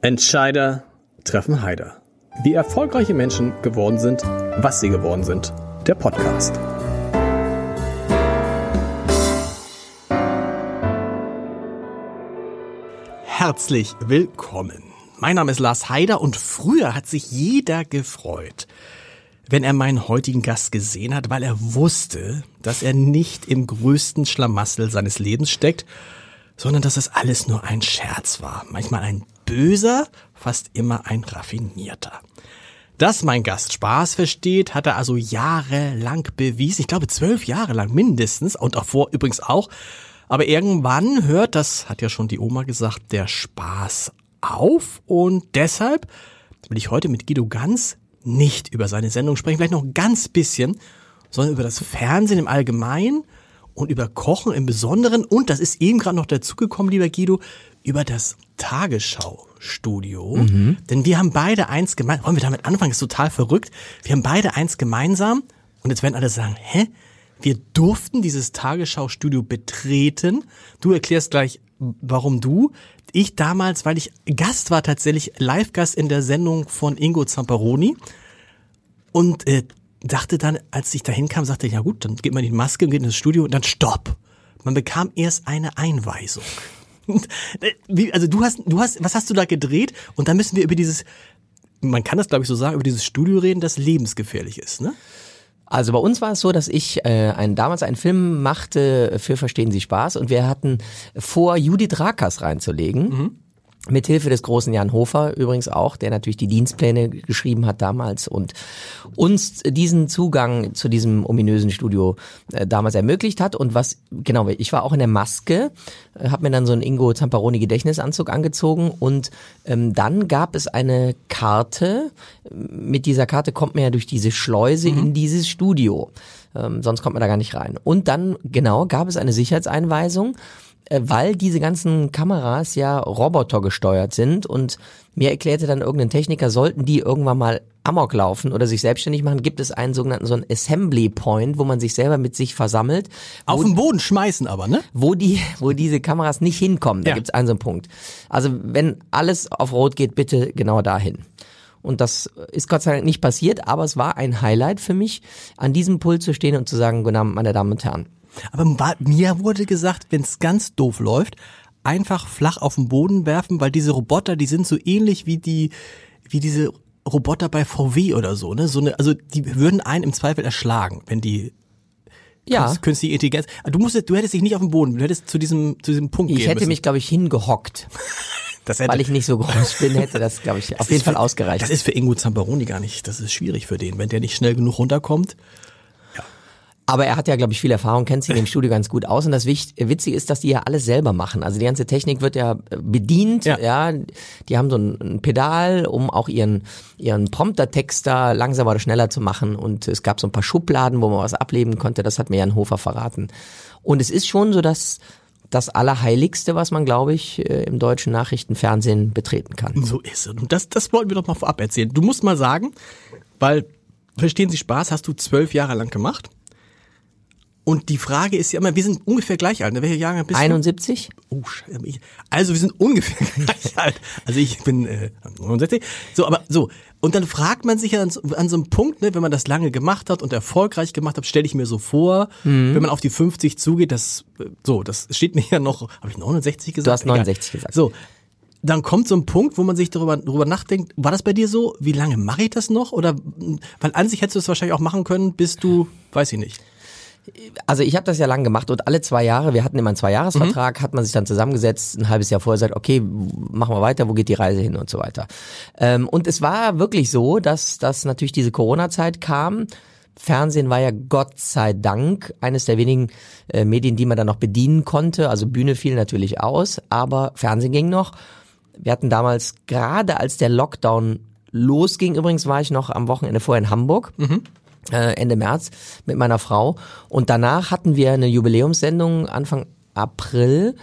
Entscheider treffen Heider. Wie erfolgreiche Menschen geworden sind, was sie geworden sind. Der Podcast. Herzlich willkommen. Mein Name ist Lars Heider und früher hat sich jeder gefreut, wenn er meinen heutigen Gast gesehen hat, weil er wusste, dass er nicht im größten Schlamassel seines Lebens steckt, sondern dass es alles nur ein Scherz war. Manchmal ein böser, fast immer ein raffinierter. Dass mein Gast Spaß versteht, hat er also jahrelang bewiesen. Ich glaube zwölf Jahre lang mindestens und davor übrigens auch. Aber irgendwann hört, das hat ja schon die Oma gesagt, der Spaß auf und deshalb will ich heute mit Guido Ganz nicht über seine Sendung sprechen, vielleicht noch ein ganz bisschen, sondern über das Fernsehen im Allgemeinen und über Kochen im Besonderen und das ist eben gerade noch dazugekommen, lieber Guido, über das Tagesschau-Studio. Mhm. Denn wir haben beide eins gemeinsam, wollen wir damit anfangen, ist total verrückt. Wir haben beide eins gemeinsam und jetzt werden alle sagen, hä? Wir durften dieses Tagesschau-Studio betreten. Du erklärst gleich, warum du. Ich damals, weil ich Gast war, tatsächlich Live-Gast in der Sendung von Ingo Zamperoni. Und äh, dachte dann, als ich da hinkam, sagte ich, ja gut, dann geht man die Maske und geht ins Studio und dann stopp. Man bekam erst eine Einweisung. Wie, also du hast, du hast, was hast du da gedreht? Und dann müssen wir über dieses, man kann das glaube ich so sagen, über dieses Studio reden, das lebensgefährlich ist, ne? Also bei uns war es so, dass ich äh, ein, damals einen Film machte für Verstehen Sie Spaß und wir hatten vor, Judith Rakas reinzulegen. Mhm. Mithilfe des großen Jan Hofer übrigens auch, der natürlich die Dienstpläne geschrieben hat damals und uns diesen Zugang zu diesem ominösen Studio äh, damals ermöglicht hat. Und was, genau, ich war auch in der Maske, äh, habe mir dann so einen Ingo Zamparoni Gedächtnisanzug angezogen und ähm, dann gab es eine Karte. Mit dieser Karte kommt man ja durch diese Schleuse mhm. in dieses Studio. Ähm, sonst kommt man da gar nicht rein. Und dann, genau, gab es eine Sicherheitseinweisung weil diese ganzen Kameras ja Roboter gesteuert sind und mir erklärte dann irgendein Techniker, sollten die irgendwann mal Amok laufen oder sich selbstständig machen, gibt es einen sogenannten so einen Assembly Point, wo man sich selber mit sich versammelt. Auf den Boden schmeißen aber, ne? Wo die, wo diese Kameras nicht hinkommen, da ja. gibt es einen so einen Punkt. Also wenn alles auf Rot geht, bitte genau dahin. Und das ist Gott sei Dank nicht passiert, aber es war ein Highlight für mich, an diesem Pult zu stehen und zu sagen, guten Abend, meine Damen und Herren. Aber mir wurde gesagt, wenn es ganz doof läuft, einfach flach auf den Boden werfen, weil diese Roboter, die sind so ähnlich wie die, wie diese Roboter bei VW oder so, ne? So eine, also die würden einen im Zweifel erschlagen, wenn die ja. künstliche Intelligenz. Du musstest, du hättest dich nicht auf den Boden, du hättest zu diesem, zu diesem Punkt ich hätte müssen. mich, glaube ich, hingehockt. Das hätte, Weil ich nicht so groß bin, hätte das, glaube ich, auf jeden Fall ausgereicht. Das ist für Ingo Zamperoni gar nicht, das ist schwierig für den. Wenn der nicht schnell genug runterkommt, aber er hat ja, glaube ich, viel Erfahrung, kennt sich im Studio ganz gut aus. Und das Witzige ist, dass die ja alles selber machen. Also die ganze Technik wird ja äh, bedient. Ja. ja. Die haben so ein, Pedal, um auch ihren, ihren Prompter-Text da langsamer oder schneller zu machen. Und es gab so ein paar Schubladen, wo man was ableben konnte. Das hat mir Jan Hofer verraten. Und es ist schon so, dass das Allerheiligste, was man, glaube ich, äh, im deutschen Nachrichtenfernsehen betreten kann. So ist es. Und das, das wollten wir doch mal vorab erzählen. Du musst mal sagen, weil, verstehen Sie Spaß, hast du zwölf Jahre lang gemacht. Und die Frage ist ja immer, wir sind ungefähr gleich alt. Ne? Welche Jahre bist 71? du? Oh, also wir sind ungefähr gleich alt. Also ich bin äh, 69. So, aber so. Und dann fragt man sich ja an, an so einem Punkt, ne, wenn man das lange gemacht hat und erfolgreich gemacht hat, stelle ich mir so vor, mhm. wenn man auf die 50 zugeht, das so, das steht mir ja noch, habe ich 69 gesagt? Du hast 69 Egal. gesagt. So, dann kommt so ein Punkt, wo man sich darüber, darüber nachdenkt, war das bei dir so? Wie lange mache ich das noch? Oder weil an sich hättest du es wahrscheinlich auch machen können, bis du, weiß ich nicht also ich habe das ja lang gemacht und alle zwei Jahre, wir hatten immer einen Zweijahresvertrag, mhm. hat man sich dann zusammengesetzt, ein halbes Jahr vorher gesagt, okay, machen wir weiter, wo geht die Reise hin und so weiter. Ähm, und es war wirklich so, dass, dass natürlich diese Corona-Zeit kam. Fernsehen war ja Gott sei Dank eines der wenigen äh, Medien, die man dann noch bedienen konnte. Also Bühne fiel natürlich aus, aber Fernsehen ging noch. Wir hatten damals gerade als der Lockdown losging, übrigens war ich noch am Wochenende vorher in Hamburg. Mhm Ende März mit meiner Frau. Und danach hatten wir eine Jubiläumssendung Anfang April.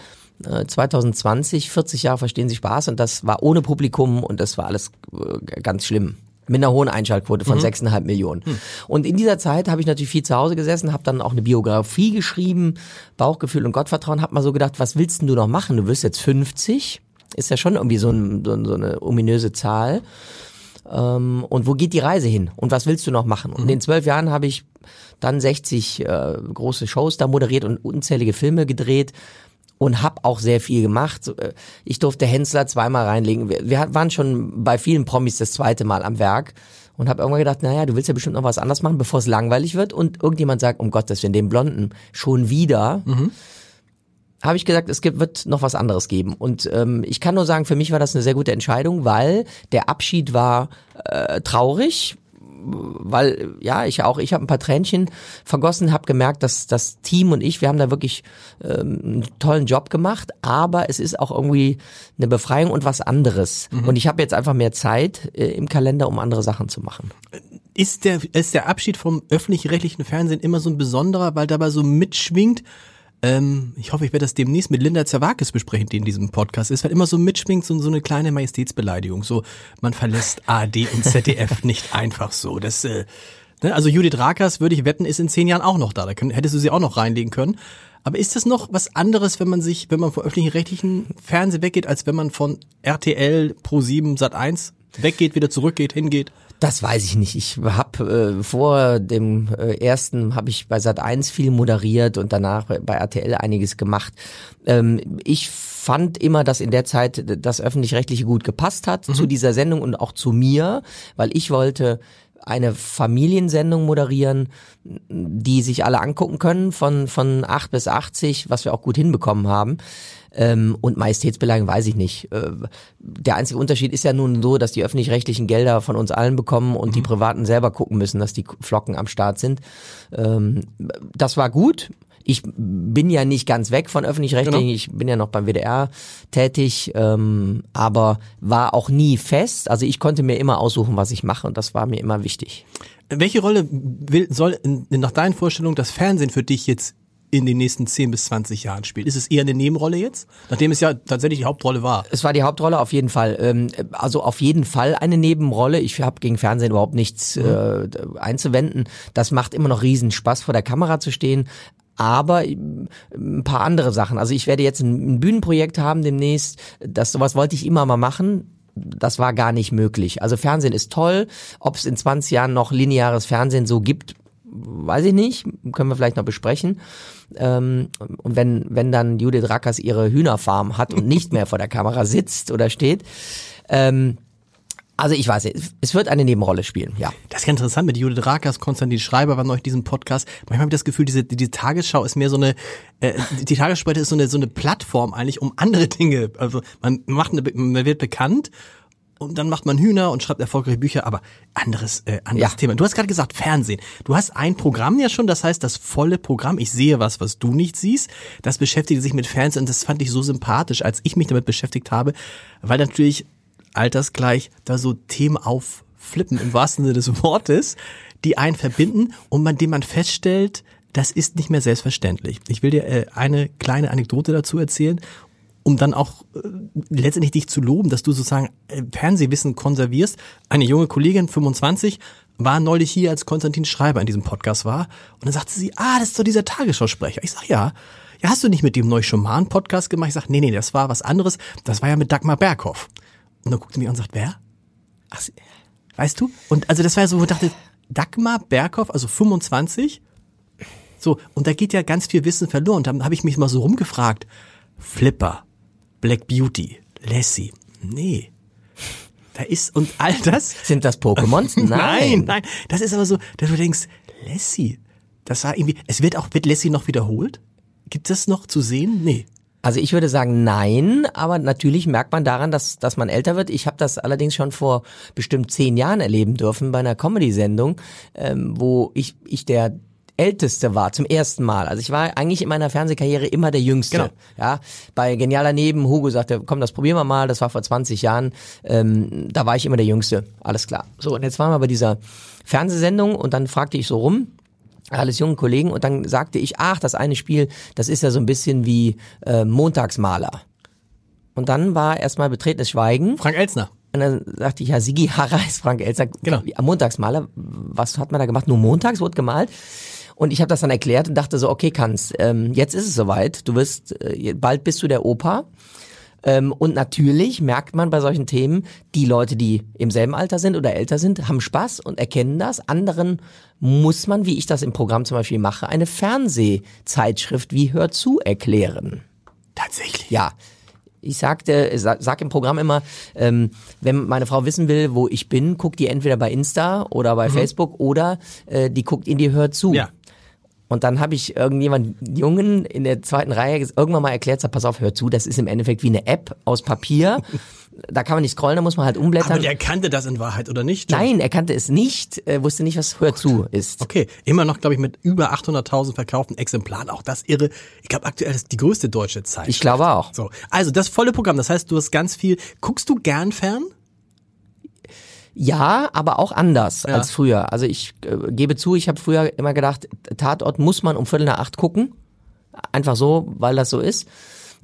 2020, äh, 40 Jahre verstehen Sie Spaß und das war ohne Publikum und das war alles äh, ganz schlimm mit einer hohen Einschaltquote von mhm. 6,5 Millionen. Mhm. Und in dieser Zeit habe ich natürlich viel zu Hause gesessen, habe dann auch eine Biografie geschrieben, Bauchgefühl und Gottvertrauen, habe mal so gedacht, was willst denn du noch machen? Du wirst jetzt 50 ist ja schon irgendwie so, ein, so eine ominöse Zahl. Ähm, und wo geht die Reise hin? Und was willst du noch machen? Und in zwölf Jahren habe ich dann 60 äh, große Shows da moderiert und unzählige Filme gedreht und habe auch sehr viel gemacht. Äh, Ich durfte Hensler zweimal reinlegen. Wir, wir waren schon bei vielen Promis das zweite Mal am Werk und habe irgendwann gedacht, naja, du willst ja bestimmt noch was anderes machen, bevor es langweilig wird und irgendjemand sagt, um Gottes Willen, den Blonden schon wieder. Habe ich gesagt, es gibt, wird noch was anderes geben. Und ähm, ich kann nur sagen, für mich war das eine sehr gute Entscheidung, weil der Abschied war äh, traurig, weil ja ich auch ich habe ein paar Tränchen vergossen habe gemerkt dass das Team und ich wir haben da wirklich ähm, einen tollen Job gemacht aber es ist auch irgendwie eine Befreiung und was anderes und ich habe jetzt einfach mehr Zeit äh, im Kalender um andere Sachen zu machen Ist der, ist der Abschied vom öffentlich-rechtlichen Fernsehen immer so ein besonderer, weil dabei so mitschwingt? Ähm, ich hoffe, ich werde das demnächst mit Linda Zerwakis besprechen, die in diesem Podcast ist, weil immer so mitschwingt so, so eine kleine Majestätsbeleidigung. So, man verlässt ARD und ZDF nicht einfach so. Das, äh, ne? Also Judith Rakers, würde ich wetten, ist in zehn Jahren auch noch da. Da können, hättest du sie auch noch reinlegen können. Aber ist das noch was anderes, wenn man sich, wenn man vom öffentlich-rechtlichen Fernsehen weggeht, als wenn man von RTL, Pro7, Sat1 weggeht, wieder zurückgeht, hingeht? Das weiß ich nicht. Ich habe äh, vor dem äh, ersten habe ich bei Sat 1 viel moderiert und danach bei, bei RTL einiges gemacht. Ähm, ich fand immer, dass in der Zeit das öffentlich-rechtliche gut gepasst hat zu dieser Sendung und auch zu mir, weil ich wollte eine Familiensendung moderieren, die sich alle angucken können, von, von 8 bis 80, was wir auch gut hinbekommen haben. Ähm, und Majestätsbeleidigung weiß ich nicht. Äh, der einzige Unterschied ist ja nun so, dass die öffentlich-rechtlichen Gelder von uns allen bekommen und die Privaten selber gucken müssen, dass die Flocken am Start sind. Ähm, das war gut. Ich bin ja nicht ganz weg von öffentlich-rechtlichen, Genau. ich bin ja noch beim WDR tätig, ähm, aber war auch nie fest. Also ich konnte mir immer aussuchen, was ich mache und das war mir immer wichtig. Welche Rolle will, soll in, nach deinen Vorstellungen das Fernsehen für dich jetzt in den nächsten 10 bis 20 Jahren spielen? Ist es eher eine Nebenrolle jetzt? Nachdem es ja tatsächlich die Hauptrolle war. Es war die Hauptrolle auf jeden Fall. Ähm, also auf jeden Fall eine Nebenrolle. Ich habe gegen Fernsehen überhaupt nichts äh, einzuwenden. Das macht immer noch riesen Spaß, vor der Kamera zu stehen. Aber ähm, ein paar andere Sachen. Also ich werde jetzt ein, Bühnenprojekt haben demnächst. Das sowas wollte ich immer mal machen. Das war gar nicht möglich. Also Fernsehen ist toll. Ob es in 20 Jahren noch lineares Fernsehen so gibt, weiß ich nicht. Können wir vielleicht noch besprechen. Ähm, und wenn, wenn dann Judith Rackers ihre Hühnerfarm hat und nicht mehr vor der Kamera sitzt oder steht, ähm, also ich weiß nicht, es wird eine Nebenrolle spielen, ja. Das ist ja interessant mit Judith Rakers, Konstantin Schreiber war neulich in diesem Podcast. Manchmal habe ich das Gefühl, diese, die, die Tagesschau ist mehr so eine, äh, die Tagesschau ist so eine, so eine Plattform eigentlich, um andere Dinge, also man macht eine, man wird bekannt und dann macht man Hühner und schreibt erfolgreiche Bücher, aber anderes, äh, anderes Ja. Thema. Du hast gerade gesagt Fernsehen. Du hast ein Programm ja schon, das heißt das volle Programm. Ich sehe was, was du nicht siehst. Das beschäftigt sich mit Fernsehen und das fand ich so sympathisch, als ich mich damit beschäftigt habe, weil natürlich altersgleich da so Themen aufflippen im wahrsten Sinne des Wortes, die einen verbinden und man, dem man feststellt, das ist nicht mehr selbstverständlich. Ich will dir äh, eine kleine Anekdote dazu erzählen, um dann auch äh, letztendlich dich zu loben, dass du sozusagen äh, Fernsehwissen konservierst. Eine junge Kollegin, 25, war neulich hier, als Konstantin Schreiber in diesem Podcast war. Und dann sagte sie, ah, das ist doch dieser Tagesschausprecher. Ich sag, ja. Ja, hast du nicht mit dem neu schon mal einen Podcast gemacht? Ich sag, nee, nee, das war was anderes. Das war ja mit Dagmar Berghoff. Und dann guckt sie mich an und sagt, wer? Ach, weißt du? Und also das war ja so, wo ich dachte, Dagmar Berghoff, also 25, so, und da geht ja ganz viel Wissen verloren. Und dann habe ich mich mal so rumgefragt, Flipper, Black Beauty, Lassie, nee. Da ist, und all das, Sind das Pokémons? nein, nein, das ist aber so, dass du denkst, Lassie, das war irgendwie, es wird auch, wird Lassie noch wiederholt? Gibt es noch zu sehen? Nee. Also ich würde sagen nein, aber natürlich merkt man daran, dass, dass man älter wird. Ich habe das allerdings schon vor bestimmt zehn Jahren erleben dürfen bei einer Comedy-Sendung, ähm, wo ich, ich der Älteste war zum ersten Mal. Also ich war eigentlich in meiner Fernsehkarriere immer der Jüngste. Genau. Ja, bei Genial daneben, Hugo sagte, komm, das probieren wir mal. Das war vor 20 Jahren. Ähm, da war ich immer der Jüngste. Alles klar. So, und jetzt waren wir bei dieser Fernsehsendung und dann fragte ich so rum, alles jungen Kollegen und dann sagte ich, ach, das eine Spiel, das ist ja so ein bisschen wie äh, Montagsmaler. Und dann war erstmal betretenes Schweigen. Frank Elzner. Und dann sagte ich, ja, Sigi Harrer ist Frank Elster. Genau. Am Montagsmaler, was hat man da gemacht? Nur montags wurde gemalt. Und ich habe das dann erklärt und dachte so, okay, kannst. Ähm, jetzt ist es soweit. Du wirst, äh, bald bist du der Opa. Ähm, und natürlich merkt man bei solchen Themen, die Leute, die im selben Alter sind oder älter sind, haben Spaß und erkennen das. Anderen muss man, wie ich das im Programm zum Beispiel mache, eine Fernsehzeitschrift wie Hör zu erklären. Tatsächlich. Ja. Ich sagte, sag, sag im Programm immer, ähm, wenn meine Frau wissen will, wo ich bin, guckt die entweder bei Insta oder bei Facebook oder äh, die guckt in die Hör zu. Ja. Und dann habe ich irgendjemand Jungen in der zweiten Reihe irgendwann mal erklärt, sag, pass auf, hör zu, das ist im Endeffekt wie eine App aus Papier. da kann man nicht scrollen, da muss man halt umblättern. Aber der kannte das in Wahrheit, oder nicht? John? Nein, er kannte es nicht, äh, wusste nicht, was Hör zu ist. Okay, immer noch, glaube ich, mit über 800.000 verkauften Exemplaren. Auch das irre. Ich glaube, aktuell ist die größte deutsche Zeit. Ich glaube auch. So, also das volle Programm. Das heißt, du hast ganz viel. Guckst du gern fern? Ja, aber auch anders Ja. als früher. Also ich äh, gebe zu, ich habe früher immer gedacht, Tatort muss man um Viertel nach acht gucken. Einfach so, weil das so ist.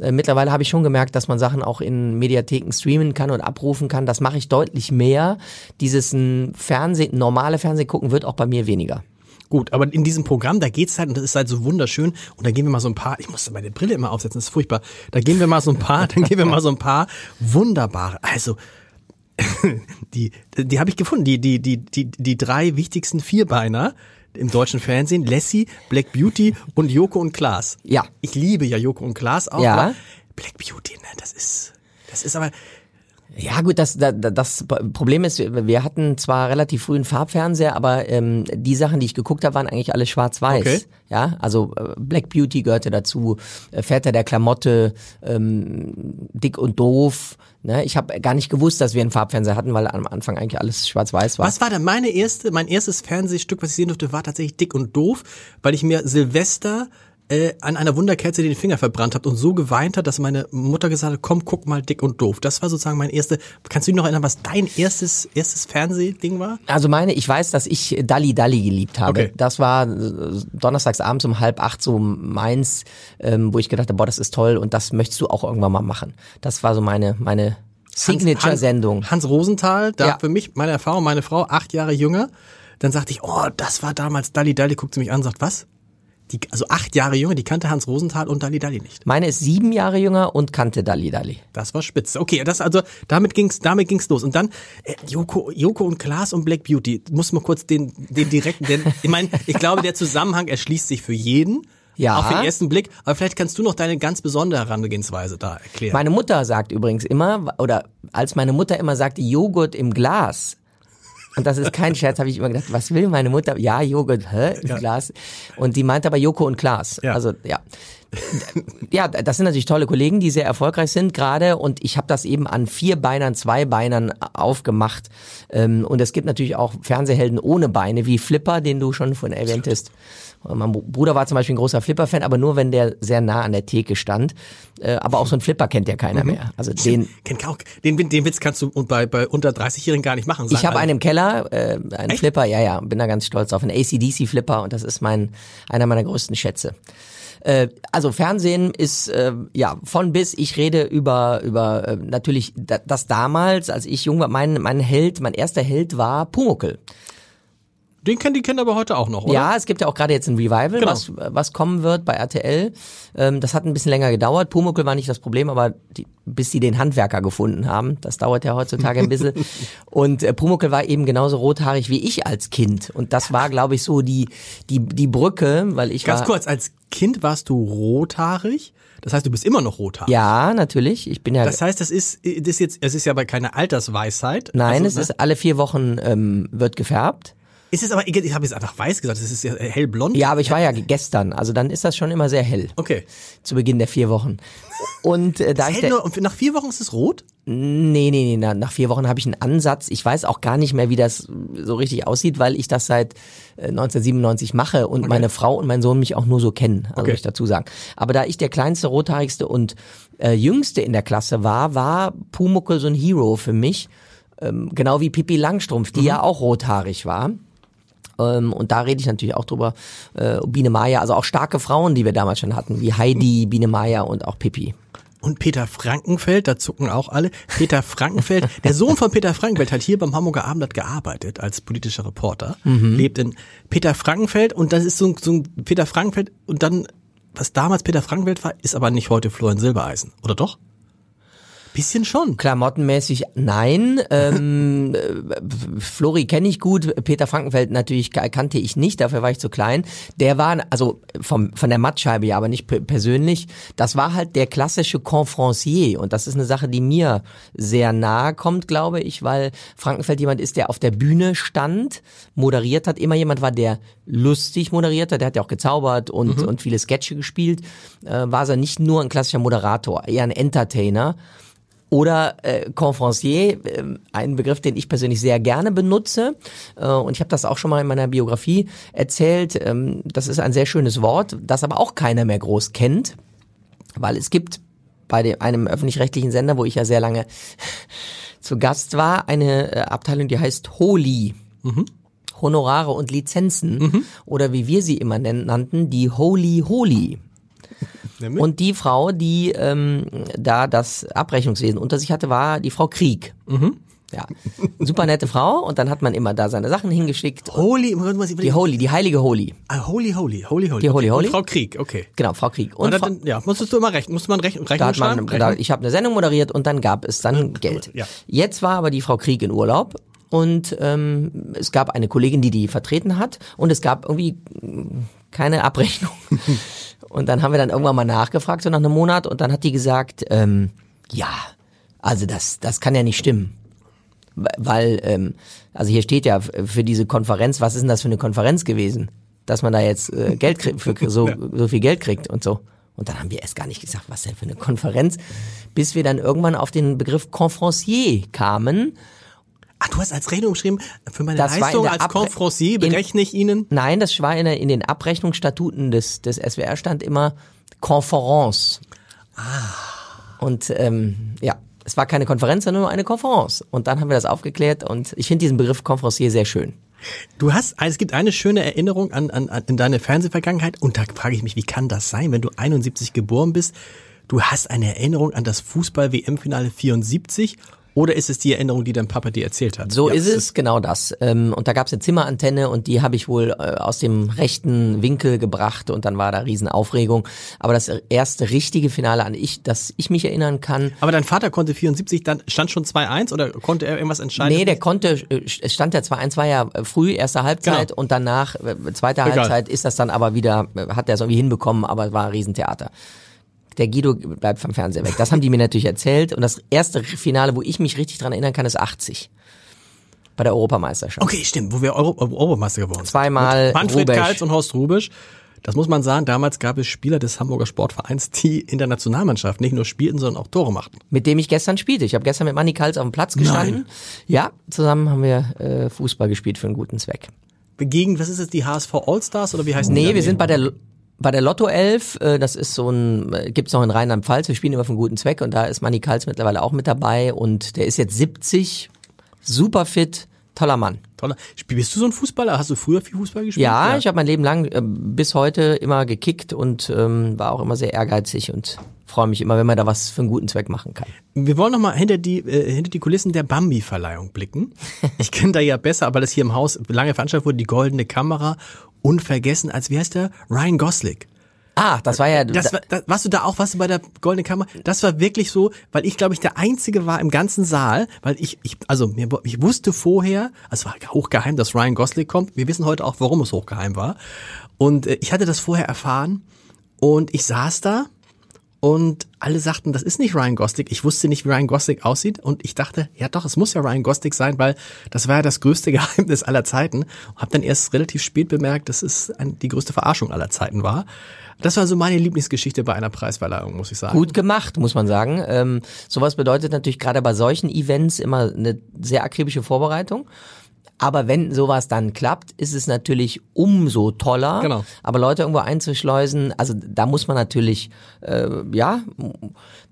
Äh, Mittlerweile habe ich schon gemerkt, dass man Sachen auch in Mediatheken streamen kann und abrufen kann. Das mache ich deutlich mehr. Dieses n, Fernsehen, normale Fernsehen gucken wird auch bei mir weniger. Gut, aber in diesem Programm, da geht's halt, und das ist halt so wunderschön, und da gehen wir mal so ein paar, ich musste meine Brille immer aufsetzen, das ist furchtbar, da gehen wir mal so ein paar, dann gehen wir mal so ein paar wunderbare, also, die, die habe ich gefunden, die, die, die, die, die drei wichtigsten Vierbeiner im deutschen Fernsehen, Lassie, Black Beauty und Joko und Klaas. Ja. Ich liebe ja Joko und Klaas auch, Ja. aber Black Beauty, ne, das ist, das ist aber, Ja gut, das, das, das Problem ist, wir hatten zwar relativ früh einen Farbfernseher, aber ähm, die Sachen, die ich geguckt habe, waren eigentlich alle schwarz-weiß. Okay. Ja, also äh, Black Beauty gehörte dazu, äh, Väter der Klamotte, ähm, dick und doof. Ne? Ich habe gar nicht gewusst, dass wir einen Farbfernseher hatten, weil am Anfang eigentlich alles schwarz-weiß war. Was war denn meine erste, mein erstes Fernsehstück, was ich sehen durfte, war tatsächlich dick und doof, weil ich mir Silvester äh, an einer Wunderkerze den Finger verbrannt habe und so geweint hat, dass meine Mutter gesagt hat, komm, guck mal dick und doof. Das war sozusagen mein erste. Kannst du dich noch erinnern, was dein erstes erstes Fernsehding war? Also meine, ich weiß, dass ich Dalli Dalli geliebt habe. Okay. Das war äh, donnerstags abends um halb acht so meins, ähm, wo ich gedacht habe, boah, das ist toll und das möchtest du auch irgendwann mal machen. Das war so meine meine Signature-Sendung. Hans, Hans Rosenthal, da Ja. für mich, meine Erfahrung, meine Frau, acht Jahre jünger. Dann sagte ich, oh, das war damals Dalli Dalli, guckt sie mich an und sagt, was? Die, also acht Jahre jünger, die kannte Hans Rosenthal und Dalli Dalli nicht. Meine ist sieben Jahre jünger und kannte Dalli Dalli. Das war spitze. Okay, das also damit ging's damit ging's los und dann äh, Joko Joko und Klaas und Black Beauty. Muss mal kurz den den direkten den ich meine, ich glaube, der Zusammenhang erschließt sich für jeden. Ja. Auf den ersten Blick, aber vielleicht kannst du noch deine ganz besondere Herangehensweise da erklären. Meine Mutter sagt übrigens immer, oder als meine Mutter immer sagte, Joghurt im Glas. Und das ist kein Scherz, habe ich immer gedacht, was will meine Mutter? Ja, Joghurt, hä, im Glas. Und die meint aber Joko und Klaas. Ja. Also, ja. Ja, das sind natürlich tolle Kollegen, die sehr erfolgreich sind gerade und ich habe das eben an vier Beinern, zwei Beinern aufgemacht. Ähm, Und es gibt natürlich auch Fernsehhelden ohne Beine, wie Flipper, den du schon vorhin erwähntest. Mein Bruder war zum Beispiel ein großer Flipper-Fan, aber nur wenn der sehr nah an der Theke stand. Äh, Aber auch so ein Flipper kennt ja keiner mehr. Also den, Kenn auch, den, den Witz kannst du bei, bei unter 30-Jährigen gar nicht machen. ich sagen habe alle. einen im Keller, äh, einen Echt? Flipper, ja, ja, bin da ganz stolz auf einen ACDC-Flipper und das ist mein einer meiner größten Schätze. Äh, also Fernsehen ist äh, ja von bis. Ich rede über über äh, natürlich da, das damals, als ich jung war. Mein mein Held, mein erster Held war Pumuckl. Den kennen die Kinder aber heute auch noch, oder? Ja, es gibt ja auch gerade jetzt ein Revival, Genau. was, was kommen wird bei RTL. Ähm, das hat ein bisschen länger gedauert. Pumuckl war nicht das Problem, aber die, bis sie den Handwerker gefunden haben, das dauert ja heutzutage ein bisschen. Und äh, Pumuckl war eben genauso rothaarig wie ich als Kind. Und das war, glaube ich, so die, die, die Brücke, weil ich Ganz war... kurz, als Kind warst du rothaarig. Das heißt, du bist immer noch rothaarig. Ja, natürlich. Ich bin ja... Das heißt, das ist, das ist jetzt, es ist ja aber keine Altersweisheit. nein, Also, es ne? ist alle vier Wochen ähm, wird gefärbt. Ist es aber, ich habe jetzt einfach weiß gesagt, es ist ja hellblond. Ja, aber ich war ja gestern, also dann ist das schon immer sehr hell Okay. zu Beginn der vier Wochen. Und äh, da ich Hell der, nur, und nach vier Wochen ist es rot? Nee, nee, nee, na, nach vier Wochen habe ich einen Ansatz. Ich weiß auch gar nicht mehr, wie das so richtig aussieht, weil ich das seit äh, 1997 mache und meine Frau und mein Sohn mich auch nur so kennen, also Okay. muss ich dazu sagen. Aber da ich der kleinste, rothaarigste und äh, jüngste in der Klasse war, war Pumuckl so ein Hero für mich, ähm, genau wie Pippi Langstrumpf, die ja auch rothaarig war. Ähm, und da rede ich natürlich auch drüber. Äh, Biene Maya, also auch starke Frauen, die wir damals schon hatten, wie Heidi, Biene Maya und auch Pippi. Und Peter Frankenfeld, da zucken auch alle. Peter Frankenfeld, der Sohn von Peter Frankenfeld hat hier beim Hamburger Abendblatt gearbeitet als politischer Reporter, lebt in Peter Frankenfeld und das ist so, ein- so ein Peter Frankenfeld und dann, was damals Peter Frankenfeld war, ist aber nicht heute Florian Silbereisen, oder doch? Bisschen schon. Klamottenmäßig nein. Ähm, äh, Flori kenne ich gut, Peter Frankenfeld natürlich kannte ich nicht, dafür war ich zu klein. Der war, also vom, von der Mattscheibe ja, aber nicht persönlich. Das war halt der klassische Confrancier und das ist eine Sache, die mir sehr nahe kommt, glaube ich, weil Frankenfeld jemand ist, der auf der Bühne stand, moderiert hat, immer jemand war, der lustig moderiert hat, der hat ja auch gezaubert und, mhm. und viele Sketche gespielt, äh, war er nicht nur ein klassischer Moderator, eher ein Entertainer. Oder äh, Confrancier, äh, ein Begriff, den ich persönlich sehr gerne benutze. Äh, und ich habe das auch schon mal in meiner Biografie erzählt. Ähm, das ist ein sehr schönes Wort, das aber auch keiner mehr groß kennt. Weil es gibt bei dem, einem öffentlich-rechtlichen Sender, wo ich ja sehr lange zu Gast war, eine äh, Abteilung, die heißt Holy. Mhm. Honorare und Lizenzen. Mhm. Oder wie wir sie immer nannten, die Holy Holy. Und die Frau, die ähm, da das Abrechnungswesen unter sich hatte, war die Frau Krieg. Mhm. Ja, super nette Frau und dann hat man immer da seine Sachen hingeschickt. Holy, die Holy, die heilige Holy. Ah, Holy, Holy, Holy, Holy. Die Holy, Holy. Und Frau Krieg, okay. Genau, Frau Krieg. Und, und Frau, ja, musstest du immer rechnen, musste man rechnen, rechnen da hat man, da, Ich habe eine Sendung moderiert und dann gab es dann Geld. Ja. Jetzt war aber die Frau Krieg in Urlaub und ähm, es gab eine Kollegin, die die vertreten hat und es gab irgendwie keine Abrechnung. Und dann haben wir dann irgendwann mal nachgefragt, so nach einem Monat, und dann hat die gesagt, ähm, ja, also das, das kann ja nicht stimmen. Weil, ähm, also hier steht ja für diese Konferenz, was ist denn das für eine Konferenz gewesen? Dass man da jetzt äh, Geld kriegt, für so, so viel Geld kriegt und so. Und dann haben wir erst gar nicht gesagt, was denn für eine Konferenz, bis wir dann irgendwann auf den Begriff Conferencier kamen. Ach, du hast als Rechnung geschrieben, für meine das Leistung als Abre Confrancier berechne ich Ihnen? Nein, das war in, in den Abrechnungsstatuten des, des SWR stand immer Konferenz. Ah. Und ähm, ja, es war keine Konferenz, sondern nur eine Konferenz. Und dann haben wir das aufgeklärt und ich finde diesen Begriff Konferencier sehr schön. Du hast, es gibt eine schöne Erinnerung an, an, an in deine Fernsehvergangenheit und da frage ich mich, wie kann das sein, wenn du 71 geboren bist? Du hast eine Erinnerung an das Fußball-WM-Finale 74 oder ist es die Erinnerung, die dein Papa dir erzählt hat? So ja, ist es, genau das. Ähm, und da gab es eine Zimmerantenne und die habe ich wohl äh, aus dem rechten Winkel gebracht und dann war da Riesenaufregung. Aber das erste richtige Finale an ich, das ich mich erinnern kann. Aber dein Vater konnte 74, dann stand schon 2-1 oder konnte er irgendwas entscheiden? Nee, der konnte, äh, es stand der 2-1 war ja früh, erste Halbzeit genau. und danach, äh, zweite Egal. Halbzeit ist das dann aber wieder, hat er es irgendwie hinbekommen, aber es war ein Riesentheater der Guido bleibt vom Fernseher weg. Das haben die mir natürlich erzählt. Und das erste Finale, wo ich mich richtig dran erinnern kann, ist 80. Bei der Europameisterschaft. Okay, stimmt, wo wir Euro Europameister geworden sind. Zweimal. Mit Manfred Rubesch. Karls und Horst Rubisch. Das muss man sagen, damals gab es Spieler des Hamburger Sportvereins, die in der Nationalmannschaft nicht nur spielten, sondern auch Tore machten. Mit dem ich gestern spielte. Ich habe gestern mit Manny Kals auf dem Platz gestanden. Nein. Ja, zusammen haben wir äh, Fußball gespielt für einen guten Zweck. Gegen, was ist es, die HSV Allstars oder wie heißt Nee, wir sind bei der bei der Lotto 11, äh, das ist so ein, äh, gibt's noch in Rheinland-Pfalz, wir spielen immer für einen guten Zweck und da ist Manny Kals mittlerweile auch mit dabei und der ist jetzt 70, super fit, toller Mann. Toller. Bist du so ein Fußballer? Hast du früher viel Fußball gespielt? Ja, ja. ich habe mein Leben lang äh, bis heute immer gekickt und ähm, war auch immer sehr ehrgeizig und freue mich immer, wenn man da was für einen guten Zweck machen kann. Wir wollen noch mal hinter die äh, hinter die Kulissen der Bambi-Verleihung blicken. Ich kenne da ja besser, aber das hier im Haus lange veranstaltet wurde, die goldene Kamera unvergessen als, wie heißt der? Ryan Gosling. Ah, das war ja. Das war, das, warst du da auch, warst du bei der Goldenen Kammer? Das war wirklich so, weil ich glaube ich der einzige war im ganzen Saal, weil ich, ich also mir, ich wusste vorher, also es war hochgeheim, dass Ryan Gosling kommt. Wir wissen heute auch, warum es hochgeheim war. Und äh, ich hatte das vorher erfahren und ich saß da und alle sagten, das ist nicht Ryan Gosling. Ich wusste nicht, wie Ryan Gosling aussieht und ich dachte, ja doch, es muss ja Ryan Gosling sein, weil das war ja das größte Geheimnis aller Zeiten. Habe dann erst relativ spät bemerkt, dass es die größte Verarschung aller Zeiten war. Das war so meine Lieblingsgeschichte bei einer Preisverleihung, muss ich sagen. Gut gemacht, muss man sagen. Ähm, sowas bedeutet natürlich gerade bei solchen Events immer eine sehr akribische Vorbereitung. Aber wenn sowas dann klappt, ist es natürlich umso toller. Genau. Aber Leute irgendwo einzuschleusen, also da muss man natürlich, äh, ja,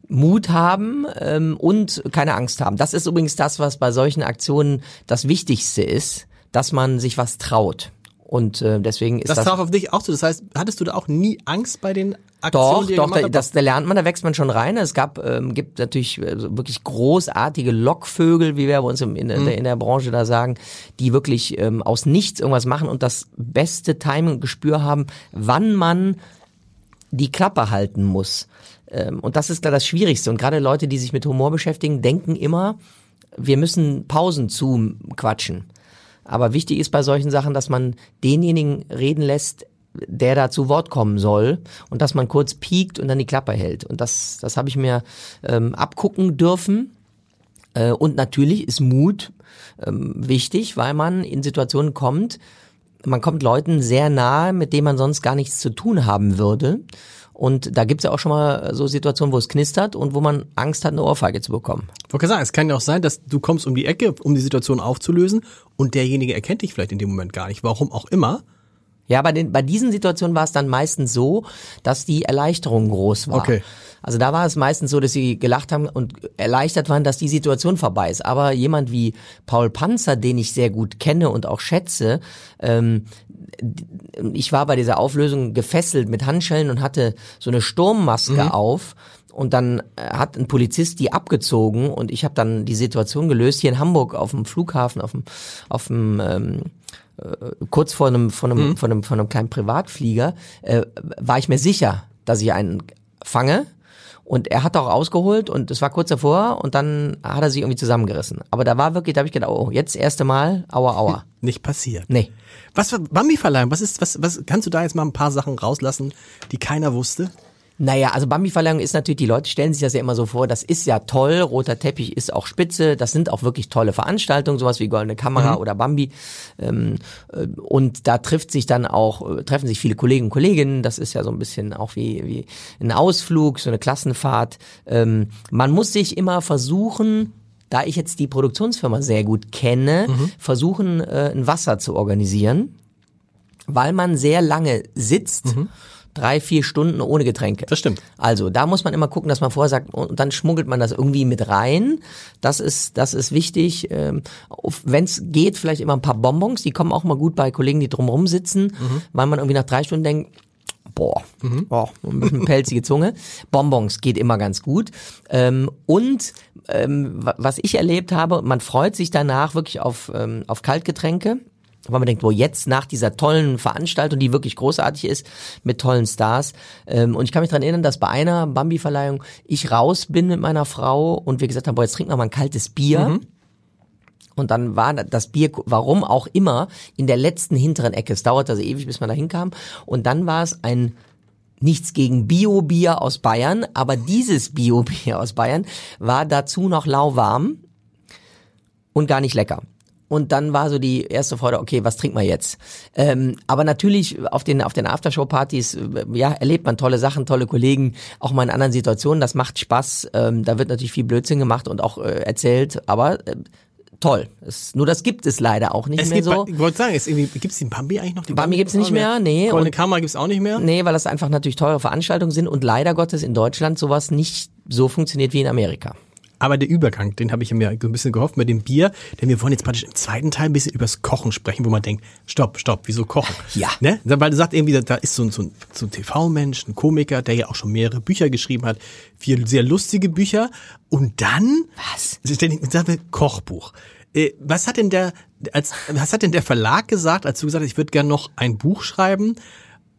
Mut haben ähm, und keine Angst haben. Das ist übrigens das, was bei solchen Aktionen das Wichtigste ist, dass man sich was traut. Und äh, deswegen ist das. Das traf auf dich auch so. Das heißt, hattest du da auch nie Angst bei den Aktionen? Doch, doch, da, das, da lernt man, da wächst man schon rein. Es gab, ähm, gibt natürlich äh, wirklich großartige Lockvögel, wie wir bei uns im, in, in, der, in der Branche da sagen, die wirklich ähm, aus nichts irgendwas machen und das beste Timing und Gespür haben, wann man die Klappe halten muss. Ähm, und das ist da das Schwierigste. Und gerade Leute, die sich mit Humor beschäftigen, denken immer, wir müssen Pausen zu quatschen. Aber wichtig ist bei solchen Sachen, dass man denjenigen reden lässt, der da zu Wort kommen soll und dass man kurz piekt und dann die Klappe hält. Und das, das habe ich mir ähm, abgucken dürfen. Äh, und natürlich ist Mut ähm, wichtig, weil man in Situationen kommt, man kommt Leuten sehr nahe, mit denen man sonst gar nichts zu tun haben würde. Und da gibt's ja auch schon mal so Situationen, wo es knistert und wo man Angst hat, eine Ohrfeige zu bekommen. Ich sagen, es kann ja auch sein, dass du kommst um die Ecke, um die Situation aufzulösen und derjenige erkennt dich vielleicht in dem Moment gar nicht, warum auch immer. Ja, bei, den, bei diesen Situationen war es dann meistens so, dass die Erleichterung groß war. Okay. Also da war es meistens so, dass sie gelacht haben und erleichtert waren, dass die Situation vorbei ist. Aber jemand wie Paul Panzer, den ich sehr gut kenne und auch schätze, ähm, ich war bei dieser Auflösung gefesselt mit Handschellen und hatte so eine Sturmmaske mhm. auf. Und dann äh, hat ein Polizist die abgezogen und ich habe dann die Situation gelöst hier in Hamburg auf dem Flughafen, auf dem, auf dem ähm, äh, kurz vor einem, von einem, mhm. von einem, von einem kleinen Privatflieger, äh, war ich mir sicher, dass ich einen fange. Und er hat auch ausgeholt und es war kurz davor und dann hat er sich irgendwie zusammengerissen. Aber da war wirklich, da habe ich gedacht, oh, jetzt das erste Mal, aua, aua. Nicht passiert. Nee. Was für Bambi-Verleihung? Was ist, was, was, kannst du da jetzt mal ein paar Sachen rauslassen, die keiner wusste? Naja, also Bambi-Verleihung ist natürlich, die Leute stellen sich das ja immer so vor, das ist ja toll, roter Teppich ist auch spitze, das sind auch wirklich tolle Veranstaltungen, sowas wie Goldene Kamera mhm. oder Bambi. Ähm, äh, und da trifft sich dann auch, äh, treffen sich viele Kollegen und Kolleginnen, das ist ja so ein bisschen auch wie, wie ein Ausflug, so eine Klassenfahrt. Ähm, man muss sich immer versuchen, da ich jetzt die Produktionsfirma sehr gut kenne, mhm. versuchen, äh, ein Wasser zu organisieren, weil man sehr lange sitzt. Mhm drei, vier Stunden ohne Getränke. Das stimmt. Also da muss man immer gucken, dass man vorher sagt, und dann schmuggelt man das irgendwie mit rein. Das ist, das ist wichtig. Ähm, Wenn es geht, vielleicht immer ein paar Bonbons, die kommen auch mal gut bei Kollegen, die drumherum sitzen, mhm. weil man irgendwie nach drei Stunden denkt, boah, mhm. boah ein bisschen pelzige Zunge. Bonbons geht immer ganz gut. Ähm, und ähm, was ich erlebt habe, man freut sich danach wirklich auf, ähm, auf Kaltgetränke weil man denkt, wo jetzt nach dieser tollen Veranstaltung, die wirklich großartig ist, mit tollen Stars. Ähm, und ich kann mich daran erinnern, dass bei einer Bambi-Verleihung ich raus bin mit meiner Frau und wir gesagt haben, boah, jetzt trinken wir mal ein kaltes Bier. Mhm. Und dann war das Bier, warum auch immer, in der letzten hinteren Ecke. Es dauerte also ewig, bis man da hinkam. Und dann war es ein nichts gegen Bio-Bier aus Bayern, aber dieses Bio-Bier aus Bayern war dazu noch lauwarm und gar nicht lecker. Und dann war so die erste Freude, okay, was trinkt man jetzt? Ähm, aber natürlich auf den, auf den Aftershow-Partys, äh, ja, erlebt man tolle Sachen, tolle Kollegen, auch mal in anderen Situationen, das macht Spaß. Ähm, da wird natürlich viel Blödsinn gemacht und auch äh, erzählt, aber äh, toll. Es, nur das gibt es leider auch nicht es mehr so. Ich wollte sagen, es gibt es den Bambi eigentlich noch? Die Bambi, Bambi gibt's nicht mehr, nee. Goldene Kamera gibt's auch nicht mehr? Nee, weil das einfach natürlich teure Veranstaltungen sind und leider Gottes in Deutschland sowas nicht so funktioniert wie in Amerika. Aber der Übergang, den habe ich mir so ein bisschen gehofft mit dem Bier, denn wir wollen jetzt praktisch im zweiten Teil ein bisschen übers Kochen sprechen, wo man denkt, stopp, stopp, wieso kochen? Ja. Ne? Weil du sagst irgendwie, da ist so ein, so ein, so ein TV-Mensch, ein Komiker, der ja auch schon mehrere Bücher geschrieben hat, vier sehr lustige Bücher. Und dann, was? Sagen wir Kochbuch. Äh, was hat denn der, als, was hat denn der Verlag gesagt, als du gesagt hast, ich würde gern noch ein Buch schreiben?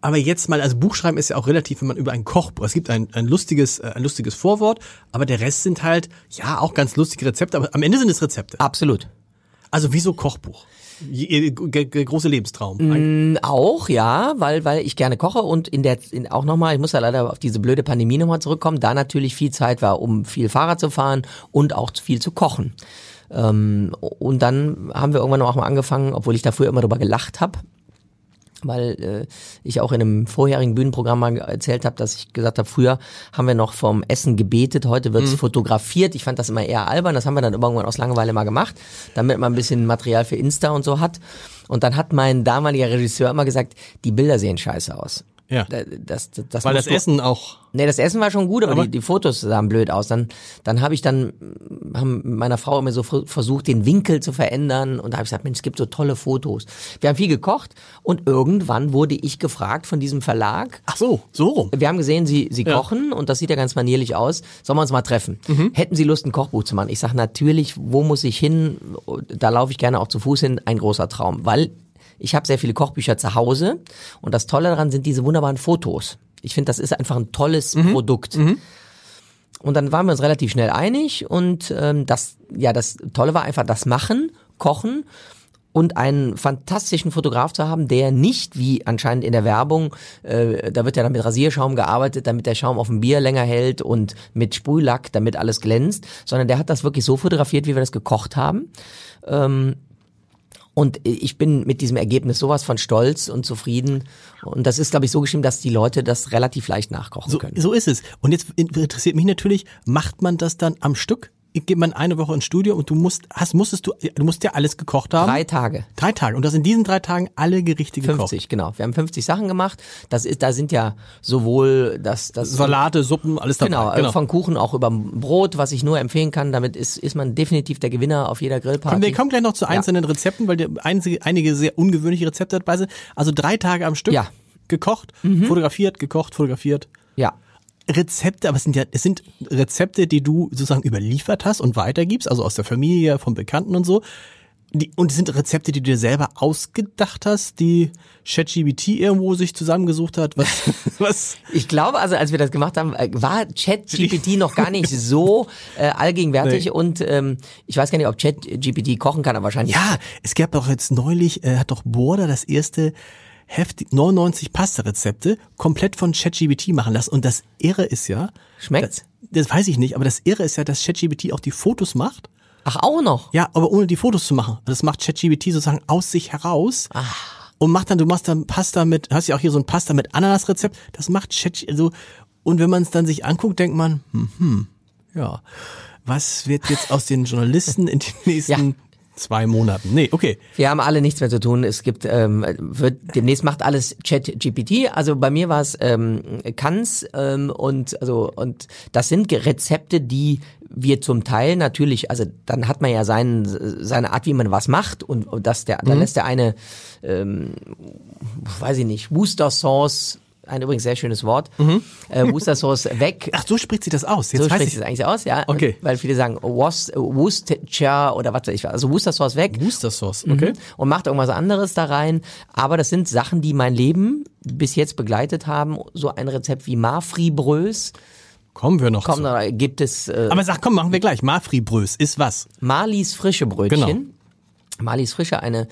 Aber jetzt mal, also Buchschreiben ist ja auch relativ, wenn man über ein Kochbuch, es gibt ein, ein lustiges, äh, ein lustiges Vorwort, aber der Rest sind halt, ja, auch ganz lustige Rezepte, aber am Ende sind es Rezepte. Absolut. Also wieso Kochbuch? Große Lebenstraum. Mm, auch, ja, weil, weil ich gerne koche und in der, in, auch nochmal, ich muss ja leider auf diese blöde Pandemie nochmal zurückkommen, da natürlich viel Zeit war, um viel Fahrrad zu fahren und auch viel zu kochen. Ähm, und dann haben wir irgendwann auch mal angefangen, obwohl ich da früher immer drüber gelacht habe, weil äh, ich auch in einem vorherigen Bühnenprogramm mal erzählt habe, dass ich gesagt habe, früher haben wir noch vom Essen gebetet, heute wird es mhm. fotografiert. Ich fand das immer eher albern, das haben wir dann irgendwann aus Langeweile mal gemacht, damit man ein bisschen Material für Insta und so hat. Und dann hat mein damaliger Regisseur immer gesagt, die Bilder sehen scheiße aus. Ja. Das, das, das Weil das Essen auch. Nee, das Essen war schon gut, aber, aber die, die Fotos sahen blöd aus. Dann, dann habe ich dann, haben meiner Frau immer so versucht, den Winkel zu verändern und da habe ich gesagt, Mensch, es gibt so tolle Fotos. Wir haben viel gekocht und irgendwann wurde ich gefragt von diesem Verlag. Ach so, so rum. Wir haben gesehen, sie, sie ja. kochen und das sieht ja ganz manierlich aus. Sollen wir uns mal treffen? Mhm. Hätten Sie Lust, ein Kochbuch zu machen? Ich sage natürlich, wo muss ich hin? Da laufe ich gerne auch zu Fuß hin. Ein großer Traum, weil ich habe sehr viele Kochbücher zu Hause und das Tolle daran sind diese wunderbaren Fotos. Ich finde, das ist einfach ein tolles Produkt. Und dann waren wir uns relativ schnell einig und ähm, das, ja, das Tolle war einfach das Machen, Kochen und einen fantastischen Fotograf zu haben, der nicht wie anscheinend in der Werbung, äh, da wird ja dann mit Rasierschaum gearbeitet, damit der Schaum auf dem Bier länger hält und mit Sprühlack, damit alles glänzt, sondern der hat das wirklich so fotografiert, wie wir das gekocht haben. Ähm, und ich bin mit diesem Ergebnis sowas von stolz und zufrieden. Und das ist, glaube ich, so geschrieben, dass die Leute das relativ leicht nachkochen So, können. so ist es. Und jetzt interessiert mich natürlich, macht man das dann am Stück? Geht man eine Woche ins Studio und du musst, hast, musstest du, du musst ja alles gekocht haben? Drei Tage. Drei Tage. Und du hast in diesen drei Tagen alle Gerichte gekocht. 50, genau. Wir haben 50 Sachen gemacht. Das ist, da sind ja sowohl das, das Salate, Suppen, alles dabei. Genau, also von Kuchen auch über Brot, was ich nur empfehlen kann. Damit ist, ist man definitiv der Gewinner auf jeder Grillparty. Und wir kommen gleich noch zu einzelnen Rezepten, weil einzige, einige sehr ungewöhnliche Rezepte dabei sind. Also drei Tage am Stück Ja. gekocht, fotografiert, gekocht, fotografiert. Ja. Rezepte, aber es sind ja, es sind Rezepte, die du sozusagen überliefert hast und weitergibst, also aus der Familie, vom Bekannten und so. Die, und es sind Rezepte, die du dir selber ausgedacht hast, die ChatGBT irgendwo sich zusammengesucht hat. Was, was? Ich glaube, also als wir das gemacht haben, äh, war ChatGPT noch gar nicht so äh, allgegenwärtig Nee. und ähm, ich weiß gar nicht, ob ChatGPT kochen kann, aber wahrscheinlich. Ja, es gab doch jetzt neulich, äh, hat doch Border das erste Heft, 99 Pasta-Rezepte, komplett von ChatGBT machen lassen. Und das Irre ist ja, Schmeckt's? das, das weiß ich nicht, aber das Irre ist ja, dass ChatGBT auch die Fotos macht. Ach, auch noch. Ja, aber ohne die Fotos zu machen. Das macht ChatGPT sozusagen aus sich heraus. Und macht dann, du machst dann Pasta mit, hast ja auch hier so ein Pasta mit Ananasrezept. Das macht ChatGPT, also, und wenn man es dann sich anguckt, denkt man, hm, hm, ja, was wird jetzt aus den Journalisten in den nächsten zwei Monaten? Nee, okay. Wir haben alle nichts mehr zu tun. Es gibt, ähm, wird, demnächst macht alles ChatGPT. Also bei mir war es ähm, Kanz ähm, und also und das sind Rezepte, die wir zum Teil natürlich, also dann hat man ja seinen, seine Art, wie man was macht und, und das der, da lässt der eine, ähm, weiß ich nicht, Worcester Sauce, ein übrigens sehr schönes Wort, äh, Worcester Sauce weg. Ach, so spricht sie das aus. Jetzt So spricht ich es eigentlich aus, ja. Okay. Weil viele sagen Worcestershire oder was weiß ich. Also Worcester Sauce weg. Booster Sauce, okay. Und macht irgendwas anderes da rein. Aber das sind Sachen, die mein Leben bis jetzt begleitet haben. So ein Rezept wie Marfri-Brös. Kommen wir noch Komm, zu. gibt es äh, Aber sag, komm, machen wir gleich. Marfri-Brös ist was? Marlies frische Brötchen. Genau. Marlies frische, eine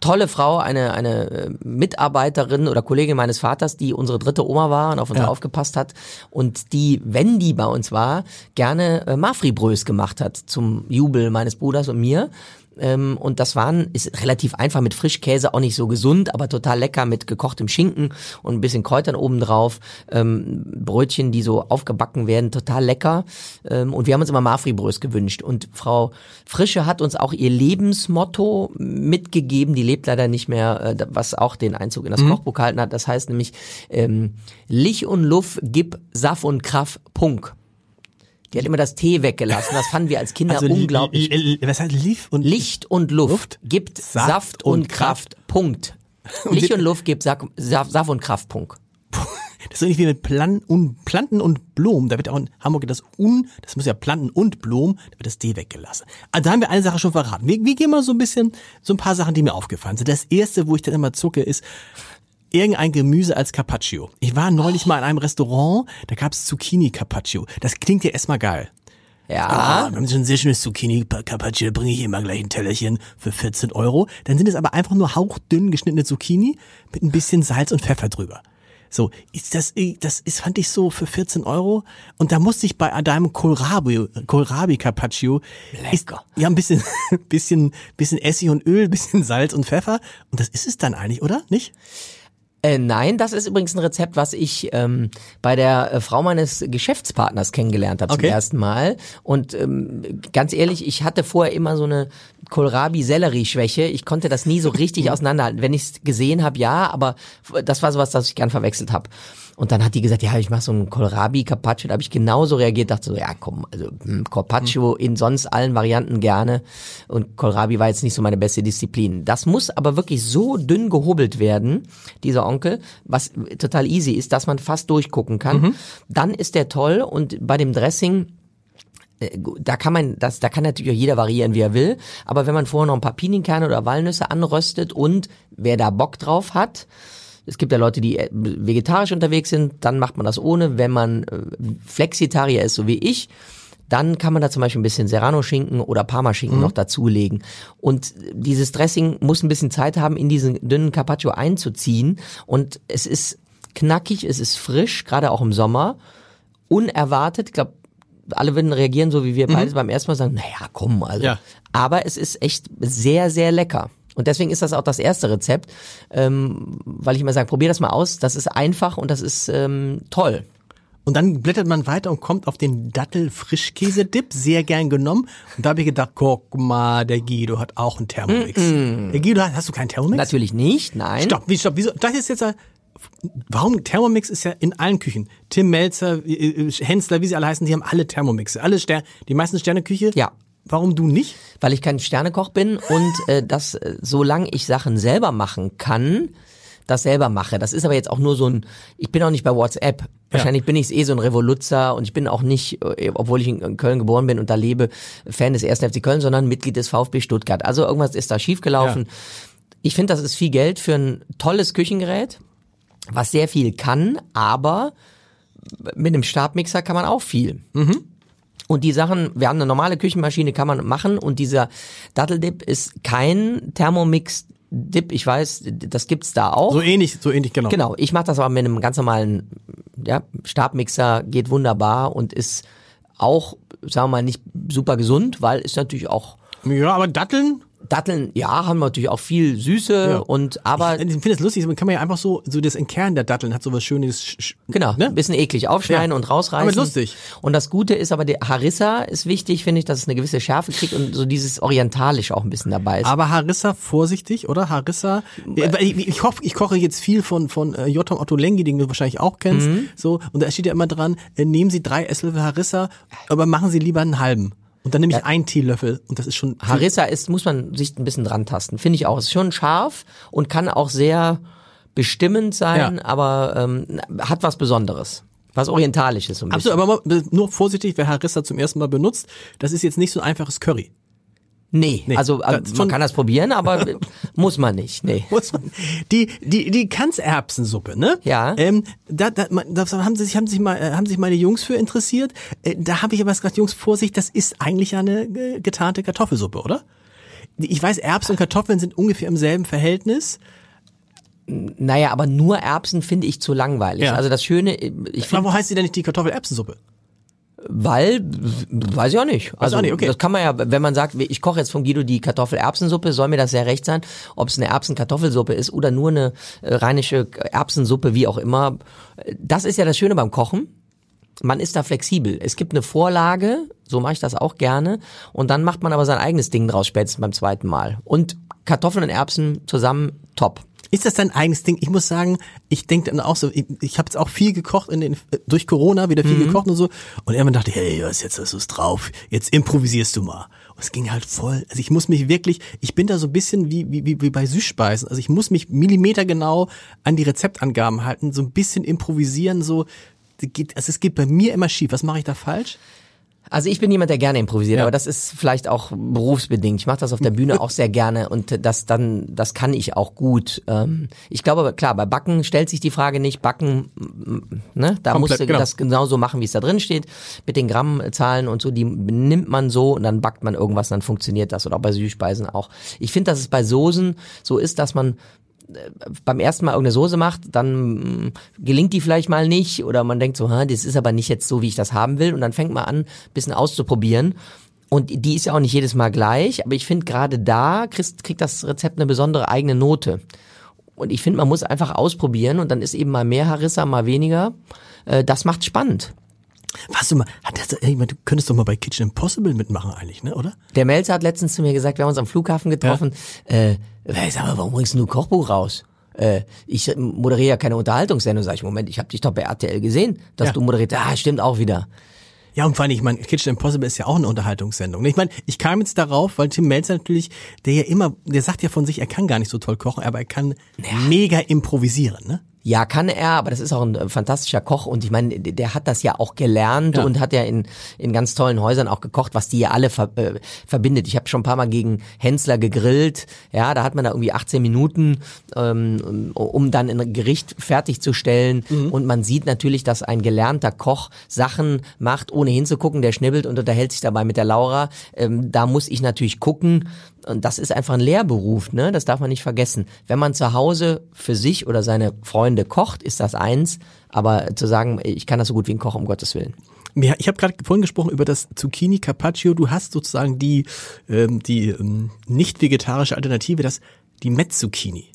tolle Frau, eine, eine äh, Mitarbeiterin oder Kollegin meines Vaters, die unsere dritte Oma war und auf uns Ja. aufgepasst hat und die, wenn die bei uns war, gerne äh, Marfri-Brös gemacht hat zum Jubel meines Bruders und mir. Ähm, und das waren, ist relativ einfach mit Frischkäse, auch nicht so gesund, aber total lecker mit gekochtem Schinken und ein bisschen Kräutern obendrauf. Ähm, Brötchen, die so aufgebacken werden, total lecker. Ähm, und wir haben uns immer Marfri-Brös gewünscht. Und Frau Frische hat uns auch ihr Lebensmotto mitgegeben. Die lebt leider nicht mehr, äh, was auch den Einzug in das Kochbuch gehalten hat. Das heißt nämlich, ähm, Lich und Luft, gib Saft und Kraft, Punk. Die hat immer das T weggelassen. Das fanden wir als Kinder Also, unglaublich. li- li- Was heißt Lief und Licht und Luft, Luft gibt Saft Saft, und und Kraft. Punkt. Licht und Luft gibt Saft, Saft, und Kraft. Punkt. Das ist so ähnlich wie mit Plan und Planten und Blumen. Da wird auch in Hamburg das Un, das muss ja Planten und Blumen, da wird das D weggelassen. Also da haben wir eine Sache schon verraten. Wir, wir gehen mal so ein bisschen, so ein paar Sachen, die mir aufgefallen sind. Das erste, wo ich dann immer zucke, ist irgendein Gemüse als Carpaccio. Ich war neulich mal in einem Restaurant, da gab's Zucchini Carpaccio. Das klingt ja erstmal geil. Ja. Ah, wir haben so ein sehr schönes Zucchini Carpaccio, bringe ich immer gleich ein Tellerchen für 14 Euro. Dann sind es aber einfach nur hauchdünn geschnittene Zucchini mit ein bisschen Salz und Pfeffer drüber. So, ist das, das ist, fand ich so für 14 Euro. Und da musste ich bei deinem Kohlrabi, Kohlrabi Carpaccio, ist, Lecker. ja, ein bisschen, bisschen, bisschen Essig und Öl, bisschen Salz und Pfeffer. Und das ist es dann eigentlich, oder? Nicht? Äh, nein, das ist übrigens ein Rezept, was ich ähm, bei der äh, Frau meines Geschäftspartners kennengelernt habe Okay. zum ersten Mal. Und ähm, ganz ehrlich, ich hatte vorher immer so eine Kohlrabi-Sellerie-Schwäche. Ich konnte das nie so richtig auseinanderhalten. Wenn ich es gesehen habe, ja, aber das war sowas, das ich gern verwechselt habe. Und dann hat die gesagt, ja, ich mache so einen Kohlrabi Carpaccio. Da habe ich genauso reagiert, dachte so, ja, komm, also hm, Carpaccio in sonst allen Varianten gerne. Und Kohlrabi war jetzt nicht so meine beste Disziplin. Das muss aber wirklich so dünn gehobelt werden, dieser Onkel, was total easy ist, dass man fast durchgucken kann. Dann ist der toll und bei dem Dressing da kann man das, da kann natürlich auch jeder variieren, wie er will. Aber wenn man vorher noch ein paar Pinienkerne oder Walnüsse anröstet und wer da Bock drauf hat, Es gibt ja Leute, die äh, vegetarisch unterwegs sind, dann macht man das ohne. Wenn man äh, Flexitarier ist, so wie ich, dann kann man da zum Beispiel ein bisschen Serrano-Schinken oder Parmaschinken noch dazulegen. Und dieses Dressing muss ein bisschen Zeit haben, in diesen dünnen Carpaccio einzuziehen. Und es ist knackig, es ist frisch, gerade auch im Sommer. Unerwartet, ich glaube, alle würden reagieren, so wie wir beide beim ersten Mal sagen, naja, komm, also. Ja. Aber es ist echt sehr, sehr lecker. Und deswegen ist das auch das erste Rezept, ähm, weil ich immer sage, probier das mal aus. Das ist einfach und das ist ähm, toll. Und dann blättert man weiter und kommt auf den Dattel-Frischkäse-Dip, sehr gern genommen. Und da habe ich gedacht, guck mal, der Guido hat auch einen Thermomix. Der Guido hat, hast du keinen Thermomix? Natürlich nicht, nein. Stopp, wie, stopp, wieso? Das ist jetzt, ein- warum Thermomix ist ja in allen Küchen. Tim Melzer, äh, äh, Hensler, wie sie alle heißen, die haben alle Thermomixe. Alle Sterne, die meisten Sterneküche. Ja. Warum du nicht? weil ich kein Sternekoch bin und äh, das, äh, solange ich Sachen selber machen kann, das selber mache. Das ist aber jetzt auch nur so ein, ich bin auch nicht bei WhatsApp. Wahrscheinlich bin ich eh so ein Revoluzzer und ich bin auch nicht, obwohl ich in Köln geboren bin und da lebe, Fan des 1. FC Köln, sondern Mitglied des VfB Stuttgart. Also irgendwas ist da schiefgelaufen. Ich finde, das ist viel Geld für ein tolles Küchengerät, was sehr viel kann, aber mit einem Stabmixer kann man auch viel. Und die Sachen, wir haben eine normale Küchenmaschine, kann man machen. Und dieser Datteldip ist kein Thermomix-Dip. Ich weiß, das gibt's da auch. So ähnlich, so ähnlich, genau. Genau, ich mache das aber mit einem ganz normalen ja, Stabmixer, geht wunderbar und ist auch, sagen wir mal, nicht super gesund, weil ist natürlich auch Ja, aber Datteln, Datteln, ja, haben natürlich auch viel Süße Ja. und aber ich finde das lustig, man kann man ja einfach so, so das Entkernen der Datteln hat so was Schönes. sch- sch- Genau, Ne? ein bisschen eklig aufschneiden Ja. und rausreißen. Aber lustig. Und das Gute ist aber, der Harissa ist wichtig, finde ich, dass es eine gewisse Schärfe kriegt und so dieses Orientalisch auch ein bisschen dabei ist. Aber Harissa vorsichtig, oder? Harissa. äh, weil Ich, ich, hoffe, ich koche jetzt viel von, von äh, Jotam Otto Lengi, den du wahrscheinlich auch kennst. Mhm. So, und da steht ja immer dran, äh, nehmen Sie drei Esslöffel Harissa, aber machen Sie lieber einen halben. Und dann nehme ich einen Teelöffel und das ist schon. Harissa ist, muss man sich ein bisschen dran tasten, finde ich auch. Ist schon scharf und kann auch sehr bestimmend sein, Ja. aber ähm, hat was Besonderes. Was Orientalisches so. Absolut, aber nur vorsichtig, wer Harissa zum ersten Mal benutzt, das ist jetzt nicht so ein einfaches Curry. Nee, Nee, also äh, man kann das probieren, aber muss man nicht. Nee. Muss man. Die, die, die Kanzerbsensuppe, ne? Ja. Ähm, da, da, da haben sich, haben sich mal, äh, haben sich meine Jungs für interessiert. Äh, da habe ich aber gesagt, Jungs, Vorsicht, das ist eigentlich ja eine getarnte Kartoffelsuppe, oder? Ich weiß, Erbsen und Kartoffeln sind ungefähr im selben Verhältnis. Naja, aber nur Erbsen finde ich zu langweilig. Ja. Also das Schöne, ich Aber finde, wo heißt sie denn nicht die Kartoffel-Erbsensuppe? Weil, weiß ich auch nicht. Also auch nicht, okay. das kann man ja, wenn man sagt, ich koche jetzt von Guido die Kartoffel-Erbsensuppe, soll mir das sehr recht sein, ob es eine Erbsen-Kartoffelsuppe ist oder nur eine äh, rheinische Erbsensuppe, wie auch immer. Das ist ja das Schöne beim Kochen. Man ist da flexibel. Es gibt eine Vorlage, so mache ich das auch gerne, und dann macht man aber sein eigenes Ding draus spätestens beim zweiten Mal. Und Kartoffeln und Erbsen zusammen, top. Ist das dein eigenes Ding? Ich muss sagen, ich denke dann auch so, ich, ich habe jetzt auch viel gekocht in den, durch Corona, wieder viel gekocht und so. Und irgendwann dachte ich, hey, was jetzt hast du's drauf? Jetzt improvisierst du mal. Und es ging halt voll. Also ich muss mich wirklich, ich bin da so ein bisschen wie, wie, wie, bei Süßspeisen. Also ich muss mich millimetergenau an die Rezeptangaben halten, so ein bisschen improvisieren, so. Geht, also es geht bei mir immer schief. Was mache ich da falsch? Also ich bin jemand, der gerne improvisiert, Ja. aber das ist vielleicht auch berufsbedingt. Ich mache das auf der Bühne auch sehr gerne und das dann, das kann ich auch gut. Ähm, ich glaube, klar, bei Backen stellt sich die Frage nicht. Backen, mm, ne, da Komplett, musst du genau. das genauso machen, wie es da drin steht, mit den Grammzahlen und so. Die nimmt man so und dann backt man irgendwas, und dann funktioniert das oder auch bei Süßspeisen auch. Ich finde, dass es bei Soßen so ist, dass man beim ersten Mal irgendeine Soße macht, dann mm, gelingt die vielleicht mal nicht oder man denkt so, das ist aber nicht jetzt so, wie ich das haben will und dann fängt man an, bisschen auszuprobieren. Und die ist ja auch nicht jedes Mal gleich, aber ich finde gerade da kriegt, kriegt das Rezept eine besondere eigene Note. Und ich finde, man muss einfach ausprobieren und dann ist eben mal mehr Harissa, mal weniger. Äh, Das macht spannend. Warst du mal, hat das, ey, du könntest doch mal bei Kitchen Impossible mitmachen eigentlich, ne, oder? Der Melzer hat letztens zu mir gesagt, wir haben uns am Flughafen getroffen, äh, sag mal, warum bringst du ein Kochbuch raus? Äh, ich moderiere ja keine Unterhaltungssendung, sag ich, Moment, ich habe dich doch bei RTL gesehen, dass Ja. du moderiert, ah, stimmt auch wieder. Ja, und vor allem, ich meine, Kitchen Impossible ist ja auch eine Unterhaltungssendung. Ich meine, ich kam jetzt darauf, weil Tim Melzer natürlich, der ja immer, der sagt ja von sich, er kann gar nicht so toll kochen, aber er kann mega improvisieren, ne? Ja, kann er, aber das ist auch ein äh, fantastischer Koch und ich meine, der der hat das ja auch gelernt Ja. und hat ja in, in ganz tollen Häusern auch gekocht, was die ja alle ver, äh, verbindet. Ich habe schon ein paar Mal gegen Hensler gegrillt, ja, da hat man da irgendwie 18 Minuten, ähm, um dann ein Gericht fertigzustellen Mhm. und man sieht natürlich, dass ein gelernter Koch Sachen macht, ohne hinzugucken, der schnibbelt und unterhält sich dabei mit der Laura. Ähm, da muss ich natürlich gucken, und das ist einfach ein Lehrberuf, ne? Das darf man nicht vergessen. Wenn man zu Hause für sich oder seine Freunde kocht, ist das eins. Aber zu sagen, ich kann das so gut wie ein Koch, um Gottes Willen. Ja, ich habe gerade vorhin gesprochen über das Zucchini Carpaccio. Du hast sozusagen die, ähm, die ähm, nicht vegetarische Alternative, das die Met-Zucchini.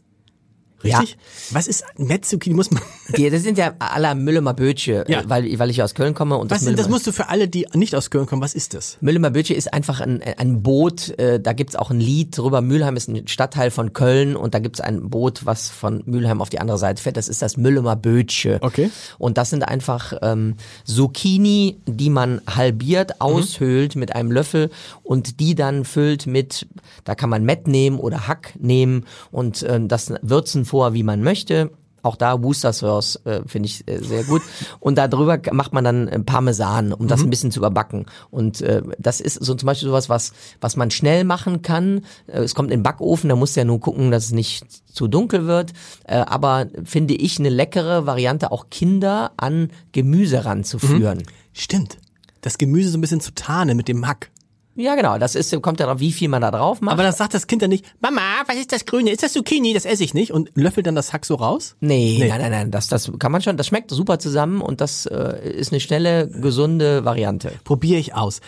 Richtig? Was ist Met-Zucchini? Muss man. Die, das sind ja aller Müllemer Bötche, Ja. äh, weil, weil ich aus Köln komme und Was das ist, das Müllemer- musst du für alle, die nicht aus Köln kommen, was ist das? Mülheimer Bötche ist einfach ein, ein Boot, äh, da gibt's auch ein Lied drüber. Mülheim ist ein Stadtteil von Köln und da gibt's ein Boot, was von Mülheim auf die andere Seite fährt. Das ist das Mülheimer Bötche. Okay. Und das sind einfach ähm, Zucchini, die man halbiert, aushöhlt mit einem Löffel und die dann füllt mit, da kann man Mett nehmen oder Hack nehmen und ähm, das würzen vor, wie man möchte. Auch da Worcester Sauce äh, finde ich äh, sehr gut. Und darüber macht man dann äh, Parmesan, um das ein bisschen zu überbacken. Und äh, das ist so zum Beispiel sowas, was, was man schnell machen kann. Äh, es kommt in den Backofen, da muss ja nur gucken, dass es nicht zu dunkel wird. Äh, aber finde ich eine leckere Variante, auch Kinder an Gemüse ranzuführen. Stimmt. Das Gemüse so ein bisschen zu tarnen mit dem Hack. Ja, genau. Das ist, kommt ja drauf, wie viel man da drauf macht. Aber das sagt das Kind dann nicht, Mama, was ist das Grüne? Ist das Zucchini? Das esse ich nicht. Und löffelt dann das Hack so raus? Nee, Nee. nein, nein, nein, das, das kann man schon, das schmeckt super zusammen und das äh, ist eine schnelle, gesunde Variante. Probiere ich aus.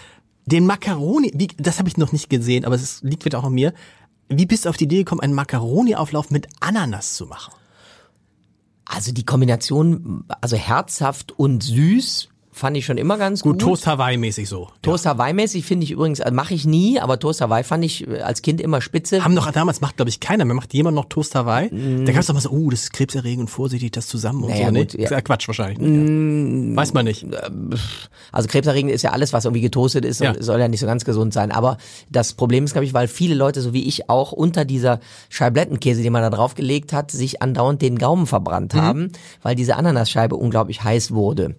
Den Macaroni, wie, das habe ich noch nicht gesehen, aber es liegt wieder auch an mir. Wie bist du auf die Idee gekommen, einen Macaroni-Auflauf mit Ananas zu machen? Also die Kombination, also herzhaft und süß, fand ich schon immer ganz gut. Gut, Toast Hawaii-mäßig so. Toast Hawaii-mäßig finde ich übrigens, also mache ich nie, aber Toast Hawaii fand ich äh, als Kind immer spitze. Haben doch damals macht, glaube ich, keiner mehr. Macht jemand noch Toast Hawaii? Da gab es doch mal so, oh, das ist krebserregend und vorsichtig, das zusammen und Naja, so. Nee, gut, ja. ist ja Quatsch wahrscheinlich. Ja. Weiß man nicht. Also krebserregend ist ja alles, was irgendwie getoastet ist und Ja. soll ja nicht so ganz gesund sein. Aber das Problem ist, glaube ich, weil viele Leute, so wie ich auch, unter dieser Scheiblettenkäse, die man da draufgelegt hat, sich andauernd den Gaumen verbrannt Mhm. haben, weil diese Ananasscheibe unglaublich heiß wurde.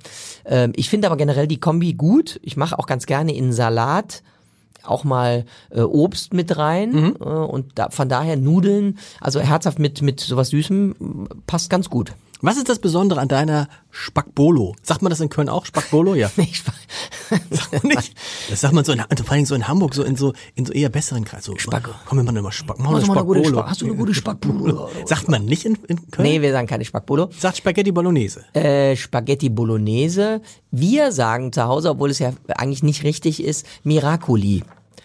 Ähm, ich finde aber generell die Kombi gut. Ich mache auch ganz gerne in Salat auch mal äh, Obst mit rein Mhm. äh, und da, von daher Nudeln, also herzhaft mit mit sowas Süßem passt ganz gut. Was ist das Besondere an deiner Spackbolo? Sagt man das in Köln auch? Spackbolo? Ja. Ich, Sagt man nicht? Das sagt man so in, vor allem so in Hamburg, so in so, in so eher besseren Kreis. So, Spack- Komm, wir machen mal Spack. Du mal eine gute Spackbolo. Spack- hast du eine gute Spackbolo? Sagt man nicht in, in Köln? nee, wir sagen keine Spackbolo. Sagt Spaghetti Bolognese. äh, Spaghetti Bolognese. Wir sagen zu Hause, obwohl es ja eigentlich nicht richtig ist, Miracoli.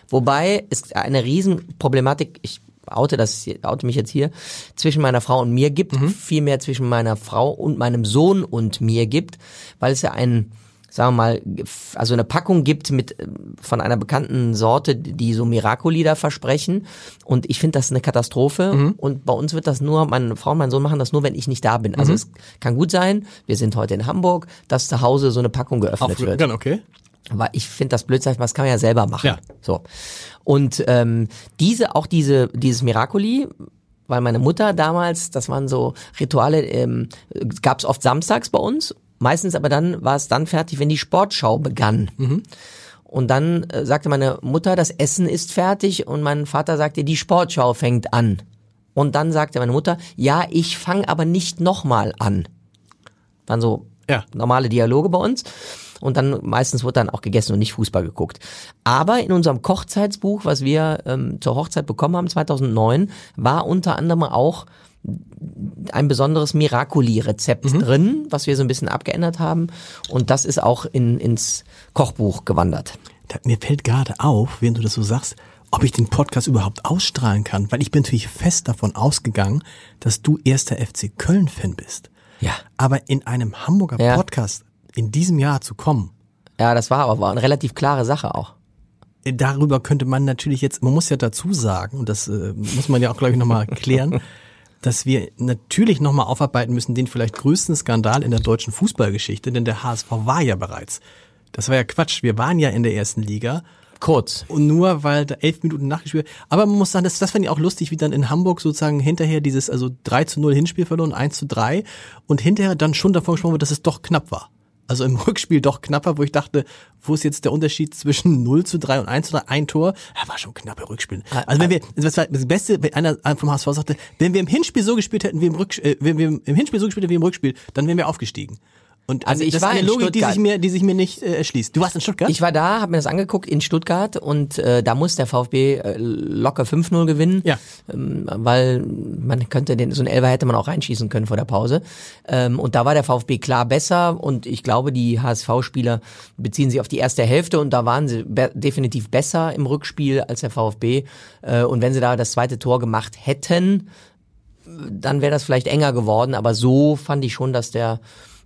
Wobei es eine Riesenproblematik, ich oute das, oute mich jetzt hier, zwischen meiner Frau und mir gibt, vielmehr zwischen meiner Frau und meinem Sohn und mir gibt, weil es ja ein sagen wir mal, also eine Packung gibt mit äh, von einer bekannten Sorte, die so Miracoli da versprechen. Und ich finde das eine Katastrophe. Und bei uns wird das nur, meine Frau und mein Sohn machen das nur, wenn ich nicht da bin. Also es kann gut sein, wir sind heute in Hamburg, dass zu Hause so eine Packung geöffnet wird. Dann okay. Weil ich finde das blöd, das kann man ja selber machen. Ja. So. Und ähm, diese, auch diese, dieses Miracoli, weil meine Mutter damals, das waren so Rituale, ähm, gab es oft samstags bei uns. Meistens aber dann war es dann fertig, wenn die Sportschau begann. Und dann äh, sagte meine Mutter, das Essen ist fertig und mein Vater sagte, die Sportschau fängt an. Und dann sagte meine Mutter, ja, ich fange aber nicht nochmal an. Waren so Ja. normale Dialoge bei uns. Und dann meistens wird dann auch gegessen und nicht Fußball geguckt. Aber in unserem Kochzeitsbuch, was wir ähm, zur Hochzeit bekommen haben, 2009, war unter anderem auch ein besonderes Miracoli-Rezept drin, was wir so ein bisschen abgeändert haben. Und das ist auch in, ins Kochbuch gewandert. Mir fällt gerade auf, während du das so sagst, ob ich den Podcast überhaupt ausstrahlen kann, weil ich bin natürlich fest davon ausgegangen, dass du erster FC Köln-Fan bist. Ja. Aber in einem Hamburger Ja. Podcast in diesem Jahr zu kommen, Ja, das war aber eine relativ klare Sache auch. darüber könnte man natürlich jetzt, man muss ja dazu sagen, und das äh, muss man ja auch, glaube ich, nochmal klären, dass wir natürlich nochmal aufarbeiten müssen, den vielleicht größten Skandal in der deutschen Fußballgeschichte, denn der HSV war ja bereits. Das war ja Quatsch. Wir waren ja in der ersten Liga Kurz. Und nur weil da elf Minuten nachgespielt. Aber man muss sagen, das, das fand ich auch lustig, wie dann in Hamburg sozusagen hinterher dieses, also 3 zu 0 Hinspiel verloren, 1 zu 3 und hinterher dann schon davon gesprochen wird, dass es doch knapp war. Also im Rückspiel doch knapper, wo ich dachte, wo ist jetzt der Unterschied zwischen 0 zu 3 und 1 zu 3? Ein Tor, ja, war schon knappe Rückspiel. Also wenn wir, das war das Beste, wenn einer vom HSV sagte, wenn wir im Hinspiel so gespielt hätten wie im Rückspiel, äh, wenn wir im Hinspiel so gespielt hätten wie im Rückspiel, dann wären wir aufgestiegen. Und Also ich das war ist eine in Logik, die Stuttgart. sich mir, die sich mir nicht äh, erschließt. Du warst in Stuttgart? Ich war da, habe mir das angeguckt in Stuttgart und äh, da muss der VfB äh, locker 5-0 gewinnen, Ja. ähm, weil man könnte den so ein Elfer hätte man auch reinschießen können vor der Pause. Ähm, und da war der VfB klar besser und ich glaube, die HSV-Spieler beziehen sich auf die erste Hälfte und da waren sie be definitiv besser im Rückspiel als der VfB. Äh, und wenn sie da das zweite Tor gemacht hätten, dann wäre das vielleicht enger geworden, aber so fand ich schon, dass der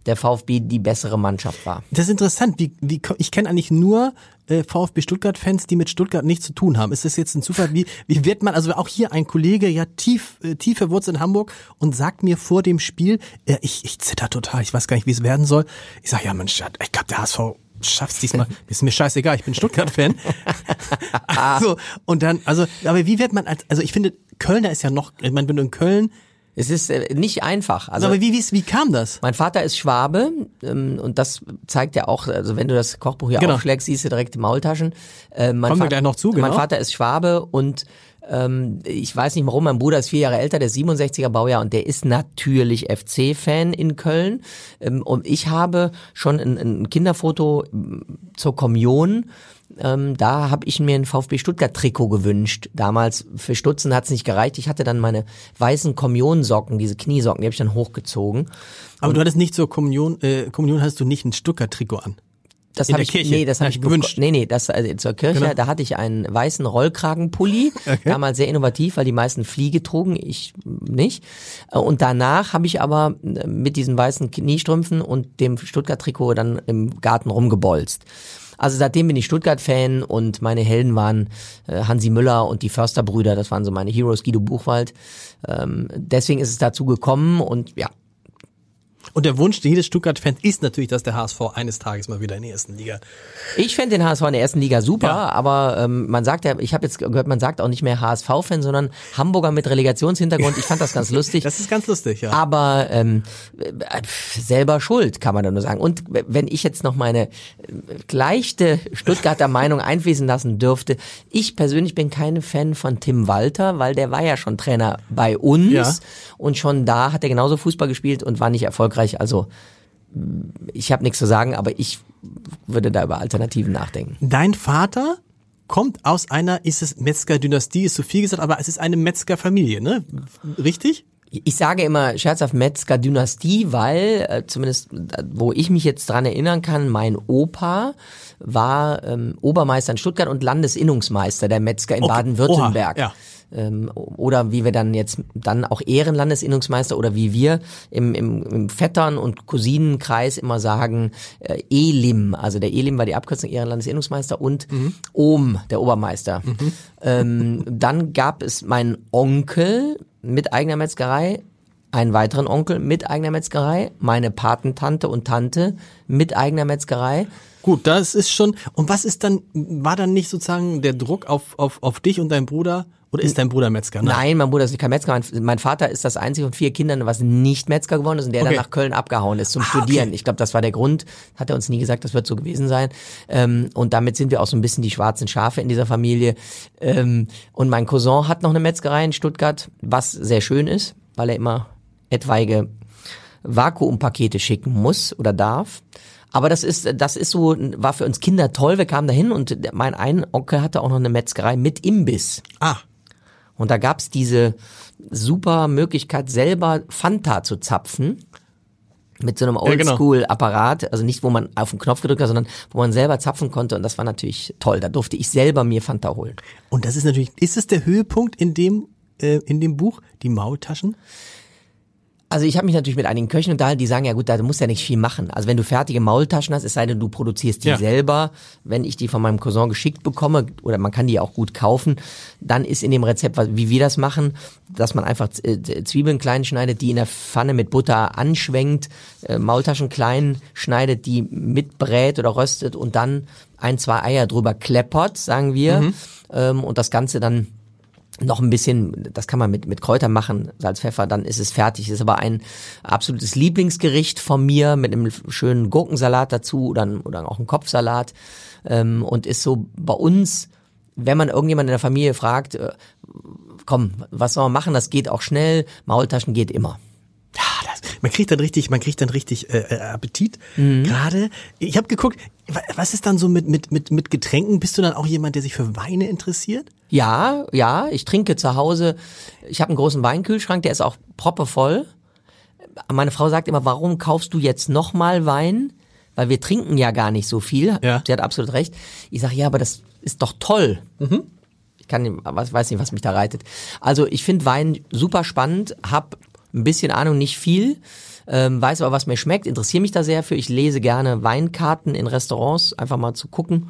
der VfB die bessere Mannschaft war. Das ist interessant. Wie, wie, ich kenne eigentlich nur äh, VfB Stuttgart-Fans, die mit Stuttgart nichts zu tun haben. Ist das jetzt ein Zufall? Wie, wie wird man, also auch hier ein Kollege, ja tief, äh, tief verwurzelt in Hamburg und sagt mir vor dem Spiel, äh, ich, ich zitter total, ich weiß gar nicht, wie es werden soll. Ich sage, ja Mensch, ich glaube, der HSV schaff's diesmal. Ist mir scheißegal, ich bin Stuttgart-Fan. also, und dann, also, aber wie wird man als, also ich finde, Kölner ist ja noch, ich meine, wenn du in Köln, Es ist äh, nicht einfach. Also aber wie, wie, wie kam das? Mein Vater ist Schwabe ähm, und das zeigt ja auch, also wenn du das Kochbuch hier Genau. aufschlägst, siehst du direkt die Maultaschen. Äh, mein Kommen wir Vater- gleich noch zu, Mein genau. Vater ist Schwabe und ähm, ich weiß nicht warum, mein Bruder ist vier Jahre älter, der ist 67er Baujahr und der ist natürlich FC-Fan in Köln. Ähm, und ich habe schon ein, ein Kinderfoto ähm, zur Kommunion. Ähm, da habe ich mir ein VfB Stuttgart-Trikot gewünscht. Damals für Stutzen hat es nicht gereicht. Ich hatte dann meine weißen Kommunionsocken, diese Kniesocken, die habe ich dann hochgezogen. Aber du hattest nicht zur Kommunion, äh, Kommunion hattest du nicht ein Stuttgart-Trikot an. Das habe ich, Kirche. nee, das habe ich gewünscht. Nee, nee, das also zur Kirche, Genau. da hatte ich einen weißen Rollkragenpulli, damals sehr innovativ, weil die meisten Fliege trugen, ich nicht. Und danach habe ich aber äh, mit diesen weißen Kniestrümpfen und dem Stuttgart-Trikot dann im Garten rumgebolzt. Also seitdem bin ich Stuttgart-Fan und meine Helden waren äh, Hansi Müller und die Försterbrüder, das waren so meine Heroes, Guido Buchwald. Ähm, deswegen ist es dazu gekommen und ja, Und der Wunsch jedes Stuttgart-Fans ist natürlich, dass der HSV eines Tages mal wieder in der ersten Liga. Ich fände den HSV in der ersten Liga super, Ja. aber ähm, man sagt ja, ich habe jetzt gehört, man sagt auch nicht mehr HSV-Fan, sondern Hamburger mit Relegationshintergrund. Ich fand das ganz lustig. Das ist ganz lustig, ja. aber ähm, äh, selber schuld, kann man da nur sagen. Und wenn ich jetzt noch meine äh, leichte Stuttgarter Meinung einfließen lassen dürfte, ich persönlich bin kein Fan von Tim Walter, weil der war ja schon Trainer bei uns Ja. und schon da hat er genauso Fußball gespielt und war nicht erfolgreich. Also ich habe nichts zu sagen, aber ich würde da über Alternativen nachdenken. Dein Vater kommt aus einer, ist es Metzger-Dynastie, ist zu viel gesagt, aber es ist eine Metzger-Familie, ne? Richtig? Ich sage immer scherzhaft Metzger-Dynastie, weil, äh, zumindest äh, wo ich mich jetzt dran erinnern kann, mein Opa war ähm, Obermeister in Stuttgart und Landesinnungsmeister der Metzger in Okay. Baden-Württemberg. Ja. Ähm, oder wie wir dann jetzt dann auch Ehrenlandesinnungsmeister oder wie wir im, im, im Vettern- und Cousinenkreis immer sagen, äh, Elim, also der Elim war die Abkürzung Ehrenlandesinnungsmeister und Ohm, der Obermeister. Ähm, dann gab es meinen Onkel mit eigener Metzgerei, einen weiteren Onkel mit eigener Metzgerei, meine Patentante und Tante mit eigener Metzgerei. Gut, das ist schon. Und was ist dann, war dann nicht sozusagen der Druck auf, auf, auf dich und deinen Bruder? Oder ist dein Bruder Metzger? Nein, mein Bruder ist kein Metzger. Mein, mein Vater ist das einzige von vier Kindern, was nicht Metzger geworden ist und der Okay. dann nach Köln abgehauen ist zum Ah, Studieren. okay. Ich glaube, das war der Grund. Hat er uns nie gesagt, das wird so gewesen sein. Ähm, und damit sind wir auch so ein bisschen die schwarzen Schafe in dieser Familie. Ähm, und mein Cousin hat noch eine Metzgerei in Stuttgart, was sehr schön ist, weil er immer etwaige Vakuumpakete schicken muss oder darf. Aber das ist, das ist so, war für uns Kinder toll. Wir kamen dahin und mein ein Onkel hatte auch noch eine Metzgerei mit Imbiss. Ah, Und da gab's diese super Möglichkeit, selber Fanta zu zapfen. Mit so einem genau. Oldschool-Apparat, also nicht, wo man auf den Knopf gedrückt hat, sondern wo man selber zapfen konnte. Und das war natürlich toll. Da durfte ich selber mir Fanta holen. und das ist natürlich, ist es der Höhepunkt in dem, äh, in dem Buch, die Maultaschen? Also ich habe mich natürlich mit einigen Köchen unterhalten, die sagen, ja gut, da musst du ja nicht viel machen. Also wenn du fertige Maultaschen hast, es sei denn, du produzierst die Ja. selber, wenn ich die von meinem Cousin geschickt bekomme, oder man kann die auch gut kaufen, dann ist in dem Rezept, wie wir das machen, dass man einfach äh, Zwiebeln klein schneidet, die in der Pfanne mit Butter anschwenkt, äh, Maultaschen klein schneidet, die mitbrät oder röstet und dann ein, zwei Eier drüber kleppert, sagen wir, ähm, und das Ganze dann noch ein bisschen, das kann man mit, mit Kräutern machen, Salz, Pfeffer, dann ist es fertig. Ist aber ein absolutes Lieblingsgericht von mir mit einem schönen Gurkensalat dazu oder, oder auch ein Kopfsalat ähm, und ist so bei uns, wenn man irgendjemand in der Familie fragt, äh, komm, was soll man machen, das geht auch schnell, Maultaschen geht immer. Ja, das, man kriegt dann richtig, man kriegt dann richtig äh, äh, Appetit. Mhm. Gerade, ich habe geguckt, was ist dann so mit mit mit mit Getränken? Bist du dann auch jemand, der sich für Weine interessiert? Ja, ja, ich trinke zu Hause. Ich habe einen großen Weinkühlschrank, der ist auch proppevoll. Meine Frau sagt immer, warum kaufst du jetzt nochmal Wein? Weil wir trinken ja gar nicht so viel. Ja. Sie hat absolut recht. Ich sage, ja, aber das ist doch toll. Ich kann, was weiß nicht, was mich da reitet. Also ich finde Wein super spannend, hab ein bisschen Ahnung, nicht viel, ähm, weiß aber, was mir schmeckt, interessiere mich da sehr für. Ich lese gerne Weinkarten in Restaurants, einfach mal zu gucken.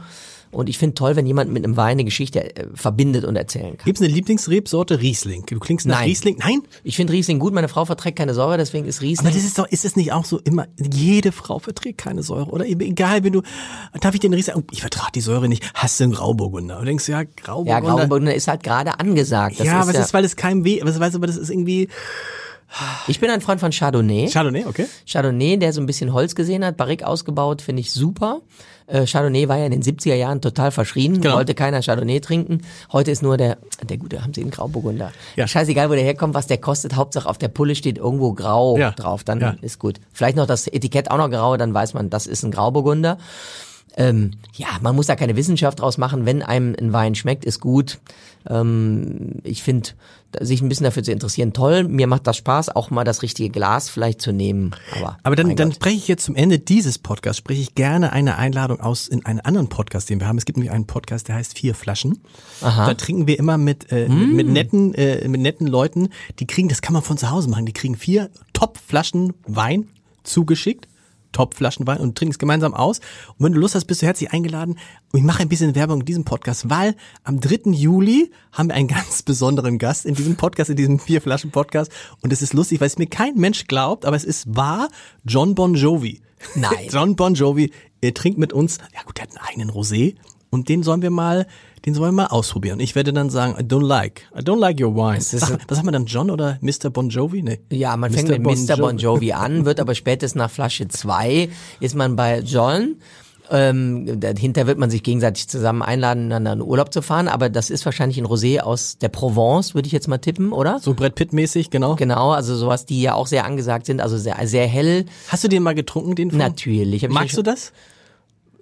Und ich finde toll, wenn jemand mit einem Wein eine Geschichte äh, verbindet und erzählen kann. Gibt's eine Lieblingsrebsorte Riesling? Du klingst nach Nein. Riesling? Nein? Ich finde Riesling gut, meine Frau verträgt keine Säure, deswegen ist Aber Riesling. das ist doch, ist es nicht auch so immer, jede Frau verträgt keine Säure, oder? Egal, wenn du, darf ich den Riesling, oh, ich vertrage die Säure nicht, hast du einen Grauburgunder? Und du denkst, ja, ja, Grauburgunder. Grauburgunder ist halt gerade angesagt. Das ja, ist aber es ja, ist, weil es keinem weh, aber es aber, das ist irgendwie, ich bin ein Freund von Chardonnay. Chardonnay, okay? Chardonnay, der so ein bisschen Holz gesehen hat, Barrique ausgebaut, finde ich super. Äh, Chardonnay war ja in den 70er Jahren total verschrien, Genau. wollte keiner Chardonnay trinken. Heute ist nur der, der gute, haben sie einen Grauburgunder. Ja. Scheißegal, wo der herkommt, was der kostet, Hauptsache auf der Pulle steht irgendwo grau Ja. drauf, dann Ja. ist gut. Vielleicht noch das Etikett auch noch grau, dann weiß man, das ist ein Grauburgunder. Ähm, ja, man muss da keine Wissenschaft draus machen. Wenn einem ein Wein schmeckt, ist gut. Ähm, ich finde, sich ein bisschen dafür zu interessieren, toll. Mir macht das Spaß, auch mal das richtige Glas vielleicht zu nehmen. Aber, Aber dann, dann spreche ich jetzt zum Ende dieses Podcasts, spreche ich gerne eine Einladung aus in einen anderen Podcast, den wir haben. Es gibt nämlich einen Podcast, der heißt Vier Flaschen. Da trinken wir immer mit, äh, Mm. mit netten, äh, mit netten Leuten, die kriegen, das kann man von zu Hause machen, die kriegen vier Top-Flaschen Wein zugeschickt. Top-Flaschen Wein und trinken es gemeinsam aus. Und wenn du Lust hast, bist du herzlich eingeladen. Und ich mache ein bisschen Werbung in diesem Podcast, weil am 3. Juli haben wir einen ganz besonderen Gast in diesem Podcast, in diesem Vier-Flaschen-Podcast. Und es ist lustig, weil es mir kein Mensch glaubt, aber es ist wahr, John Bon Jovi. Nein. John Bon Jovi er trinkt mit uns, ja gut, er hat einen eigenen Rosé. Und den sollen wir mal, den sollen wir mal ausprobieren. Ich werde dann sagen, I don't like, I don't like your wine. Sag, was haben wir dann, John oder Mr. Bon Jovi? Nee. Ja, man fängt Mr. mit Bon Mr. Bon Jovi an, wird aber spätestens nach Flasche zwei ist man bei John. Ähm, dahinter wird man sich gegenseitig zusammen einladen, dann in Urlaub zu fahren, aber das ist wahrscheinlich ein Rosé aus der Provence, würde ich jetzt mal tippen, oder? So Brett Pitt-mäßig, genau. Genau, also sowas, die ja auch sehr angesagt sind, also sehr, sehr hell. Hast du den mal getrunken, den von? Natürlich. Magst du das?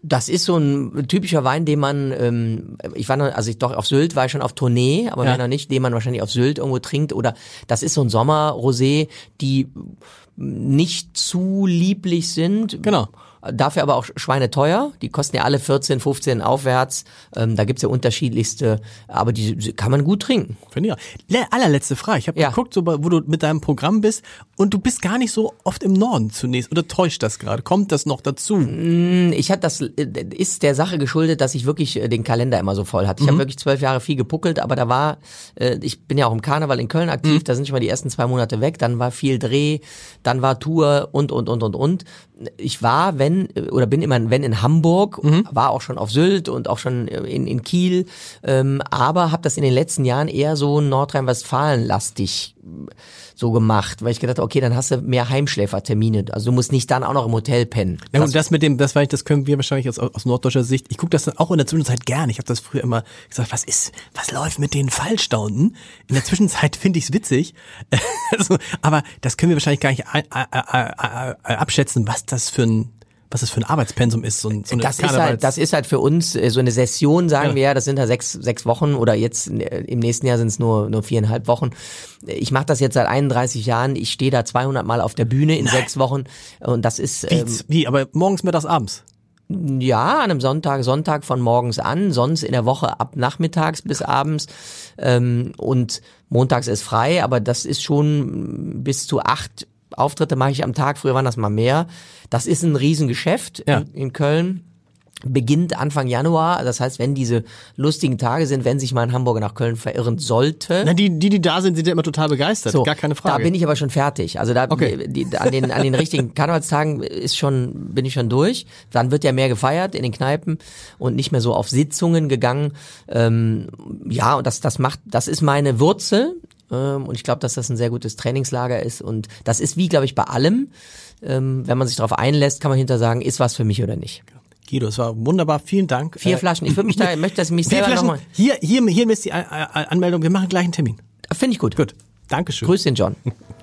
Das ist so ein typischer Wein, den man, ähm, ich war noch, also ich doch auf Sylt war ich schon auf Tournee, aber Ja. noch nicht, den man wahrscheinlich auf Sylt irgendwo trinkt oder das ist so ein Sommerrosé, die nicht zu lieblich sind. Genau. Dafür aber auch schweineteuer. Die kosten ja alle 14, 15 aufwärts. Ähm, da gibt's ja unterschiedlichste, aber die kann man gut trinken. Finde ich auch. Le allerletzte Frage. Ich habe Ja. geguckt, so, wo du mit deinem Programm bist und du bist gar nicht so oft im Norden zunächst. Oder täuscht das gerade? Kommt das noch dazu? Ich hatte das äh, ist der Sache geschuldet, dass ich wirklich äh, den Kalender immer so voll hatte. Ich habe wirklich zwölf Jahre viel gepuckelt, aber da war, äh, ich bin ja auch im Karneval in Köln aktiv, da sind schon mal die ersten zwei Monate weg, dann war viel Dreh, dann war Tour und und und und und. Ich war, wenn äh, oder bin immer, wenn in Hamburg, war auch schon auf Sylt und auch schon äh, in, in Kiel, ähm, aber habe das in den letzten Jahren eher so Nordrhein-Westfalen-lastig so gemacht, weil ich gedacht, habe, okay, dann hast du mehr Heimschläfertermine. Also du musst nicht dann auch noch im Hotel pennen. Ja, und das mit dem, das war ich, das können wir wahrscheinlich aus, aus norddeutscher Sicht. Ich gucke das dann auch in der Zwischenzeit gerne. Ich habe das früher immer gesagt, was ist, was läuft mit den Fallstaunden? In der Zwischenzeit finde ich es witzig. also, aber das können wir wahrscheinlich gar nicht äh, äh, äh, äh, abschätzen, was das für ein, was das für ein Arbeitspensum ist. So, ein, so eine das ist halt, das ist halt für uns äh, so eine Session, sagen Ja. wir ja, das sind ja sechs, sechs Wochen oder jetzt äh, im nächsten Jahr sind es nur, nur viereinhalb Wochen. Ich mache das jetzt seit 31 Jahren, ich stehe da 200 Mal auf der Bühne in sechs Wochen und das ist, wie, ähm, wie, aber morgens, mittags, abends. ja, an einem Sonntag, Sonntag von morgens an, sonst in der Woche ab nachmittags bis abends ähm, und montags ist frei, aber das ist schon bis zu acht Auftritte mache ich am Tag, früher waren das mal mehr. Das ist ein Riesengeschäft Ja. in, in Köln. Beginnt Anfang Januar, das heißt, wenn diese lustigen Tage sind, wenn sich mal ein Hamburger nach Köln verirren sollte, Na, die, die, die da sind, sind ja immer total begeistert. Gar keine Frage. da bin ich aber schon fertig. Also da Okay. die, an den an den richtigen Karnevalstagen ist schon bin ich schon durch. Dann wird ja mehr gefeiert in den Kneipen und nicht mehr so auf Sitzungen gegangen. Ähm, ja, und das das macht das ist meine Wurzel und ich glaube, dass das ein sehr gutes Trainingslager ist und das ist wie glaube ich bei allem, ähm, wenn man sich darauf einlässt, kann man hinter sagen, ist was für mich oder nicht. Guido, es war wunderbar. Vielen Dank. Vier Äh, Flaschen. Ich würde mich da möchte, dass ich mich Vier selber Flaschen. nochmal. Hier, hier, hier ist die Anmeldung. Wir machen gleich einen Termin. Finde ich gut. Gut. Dankeschön. Grüß den John.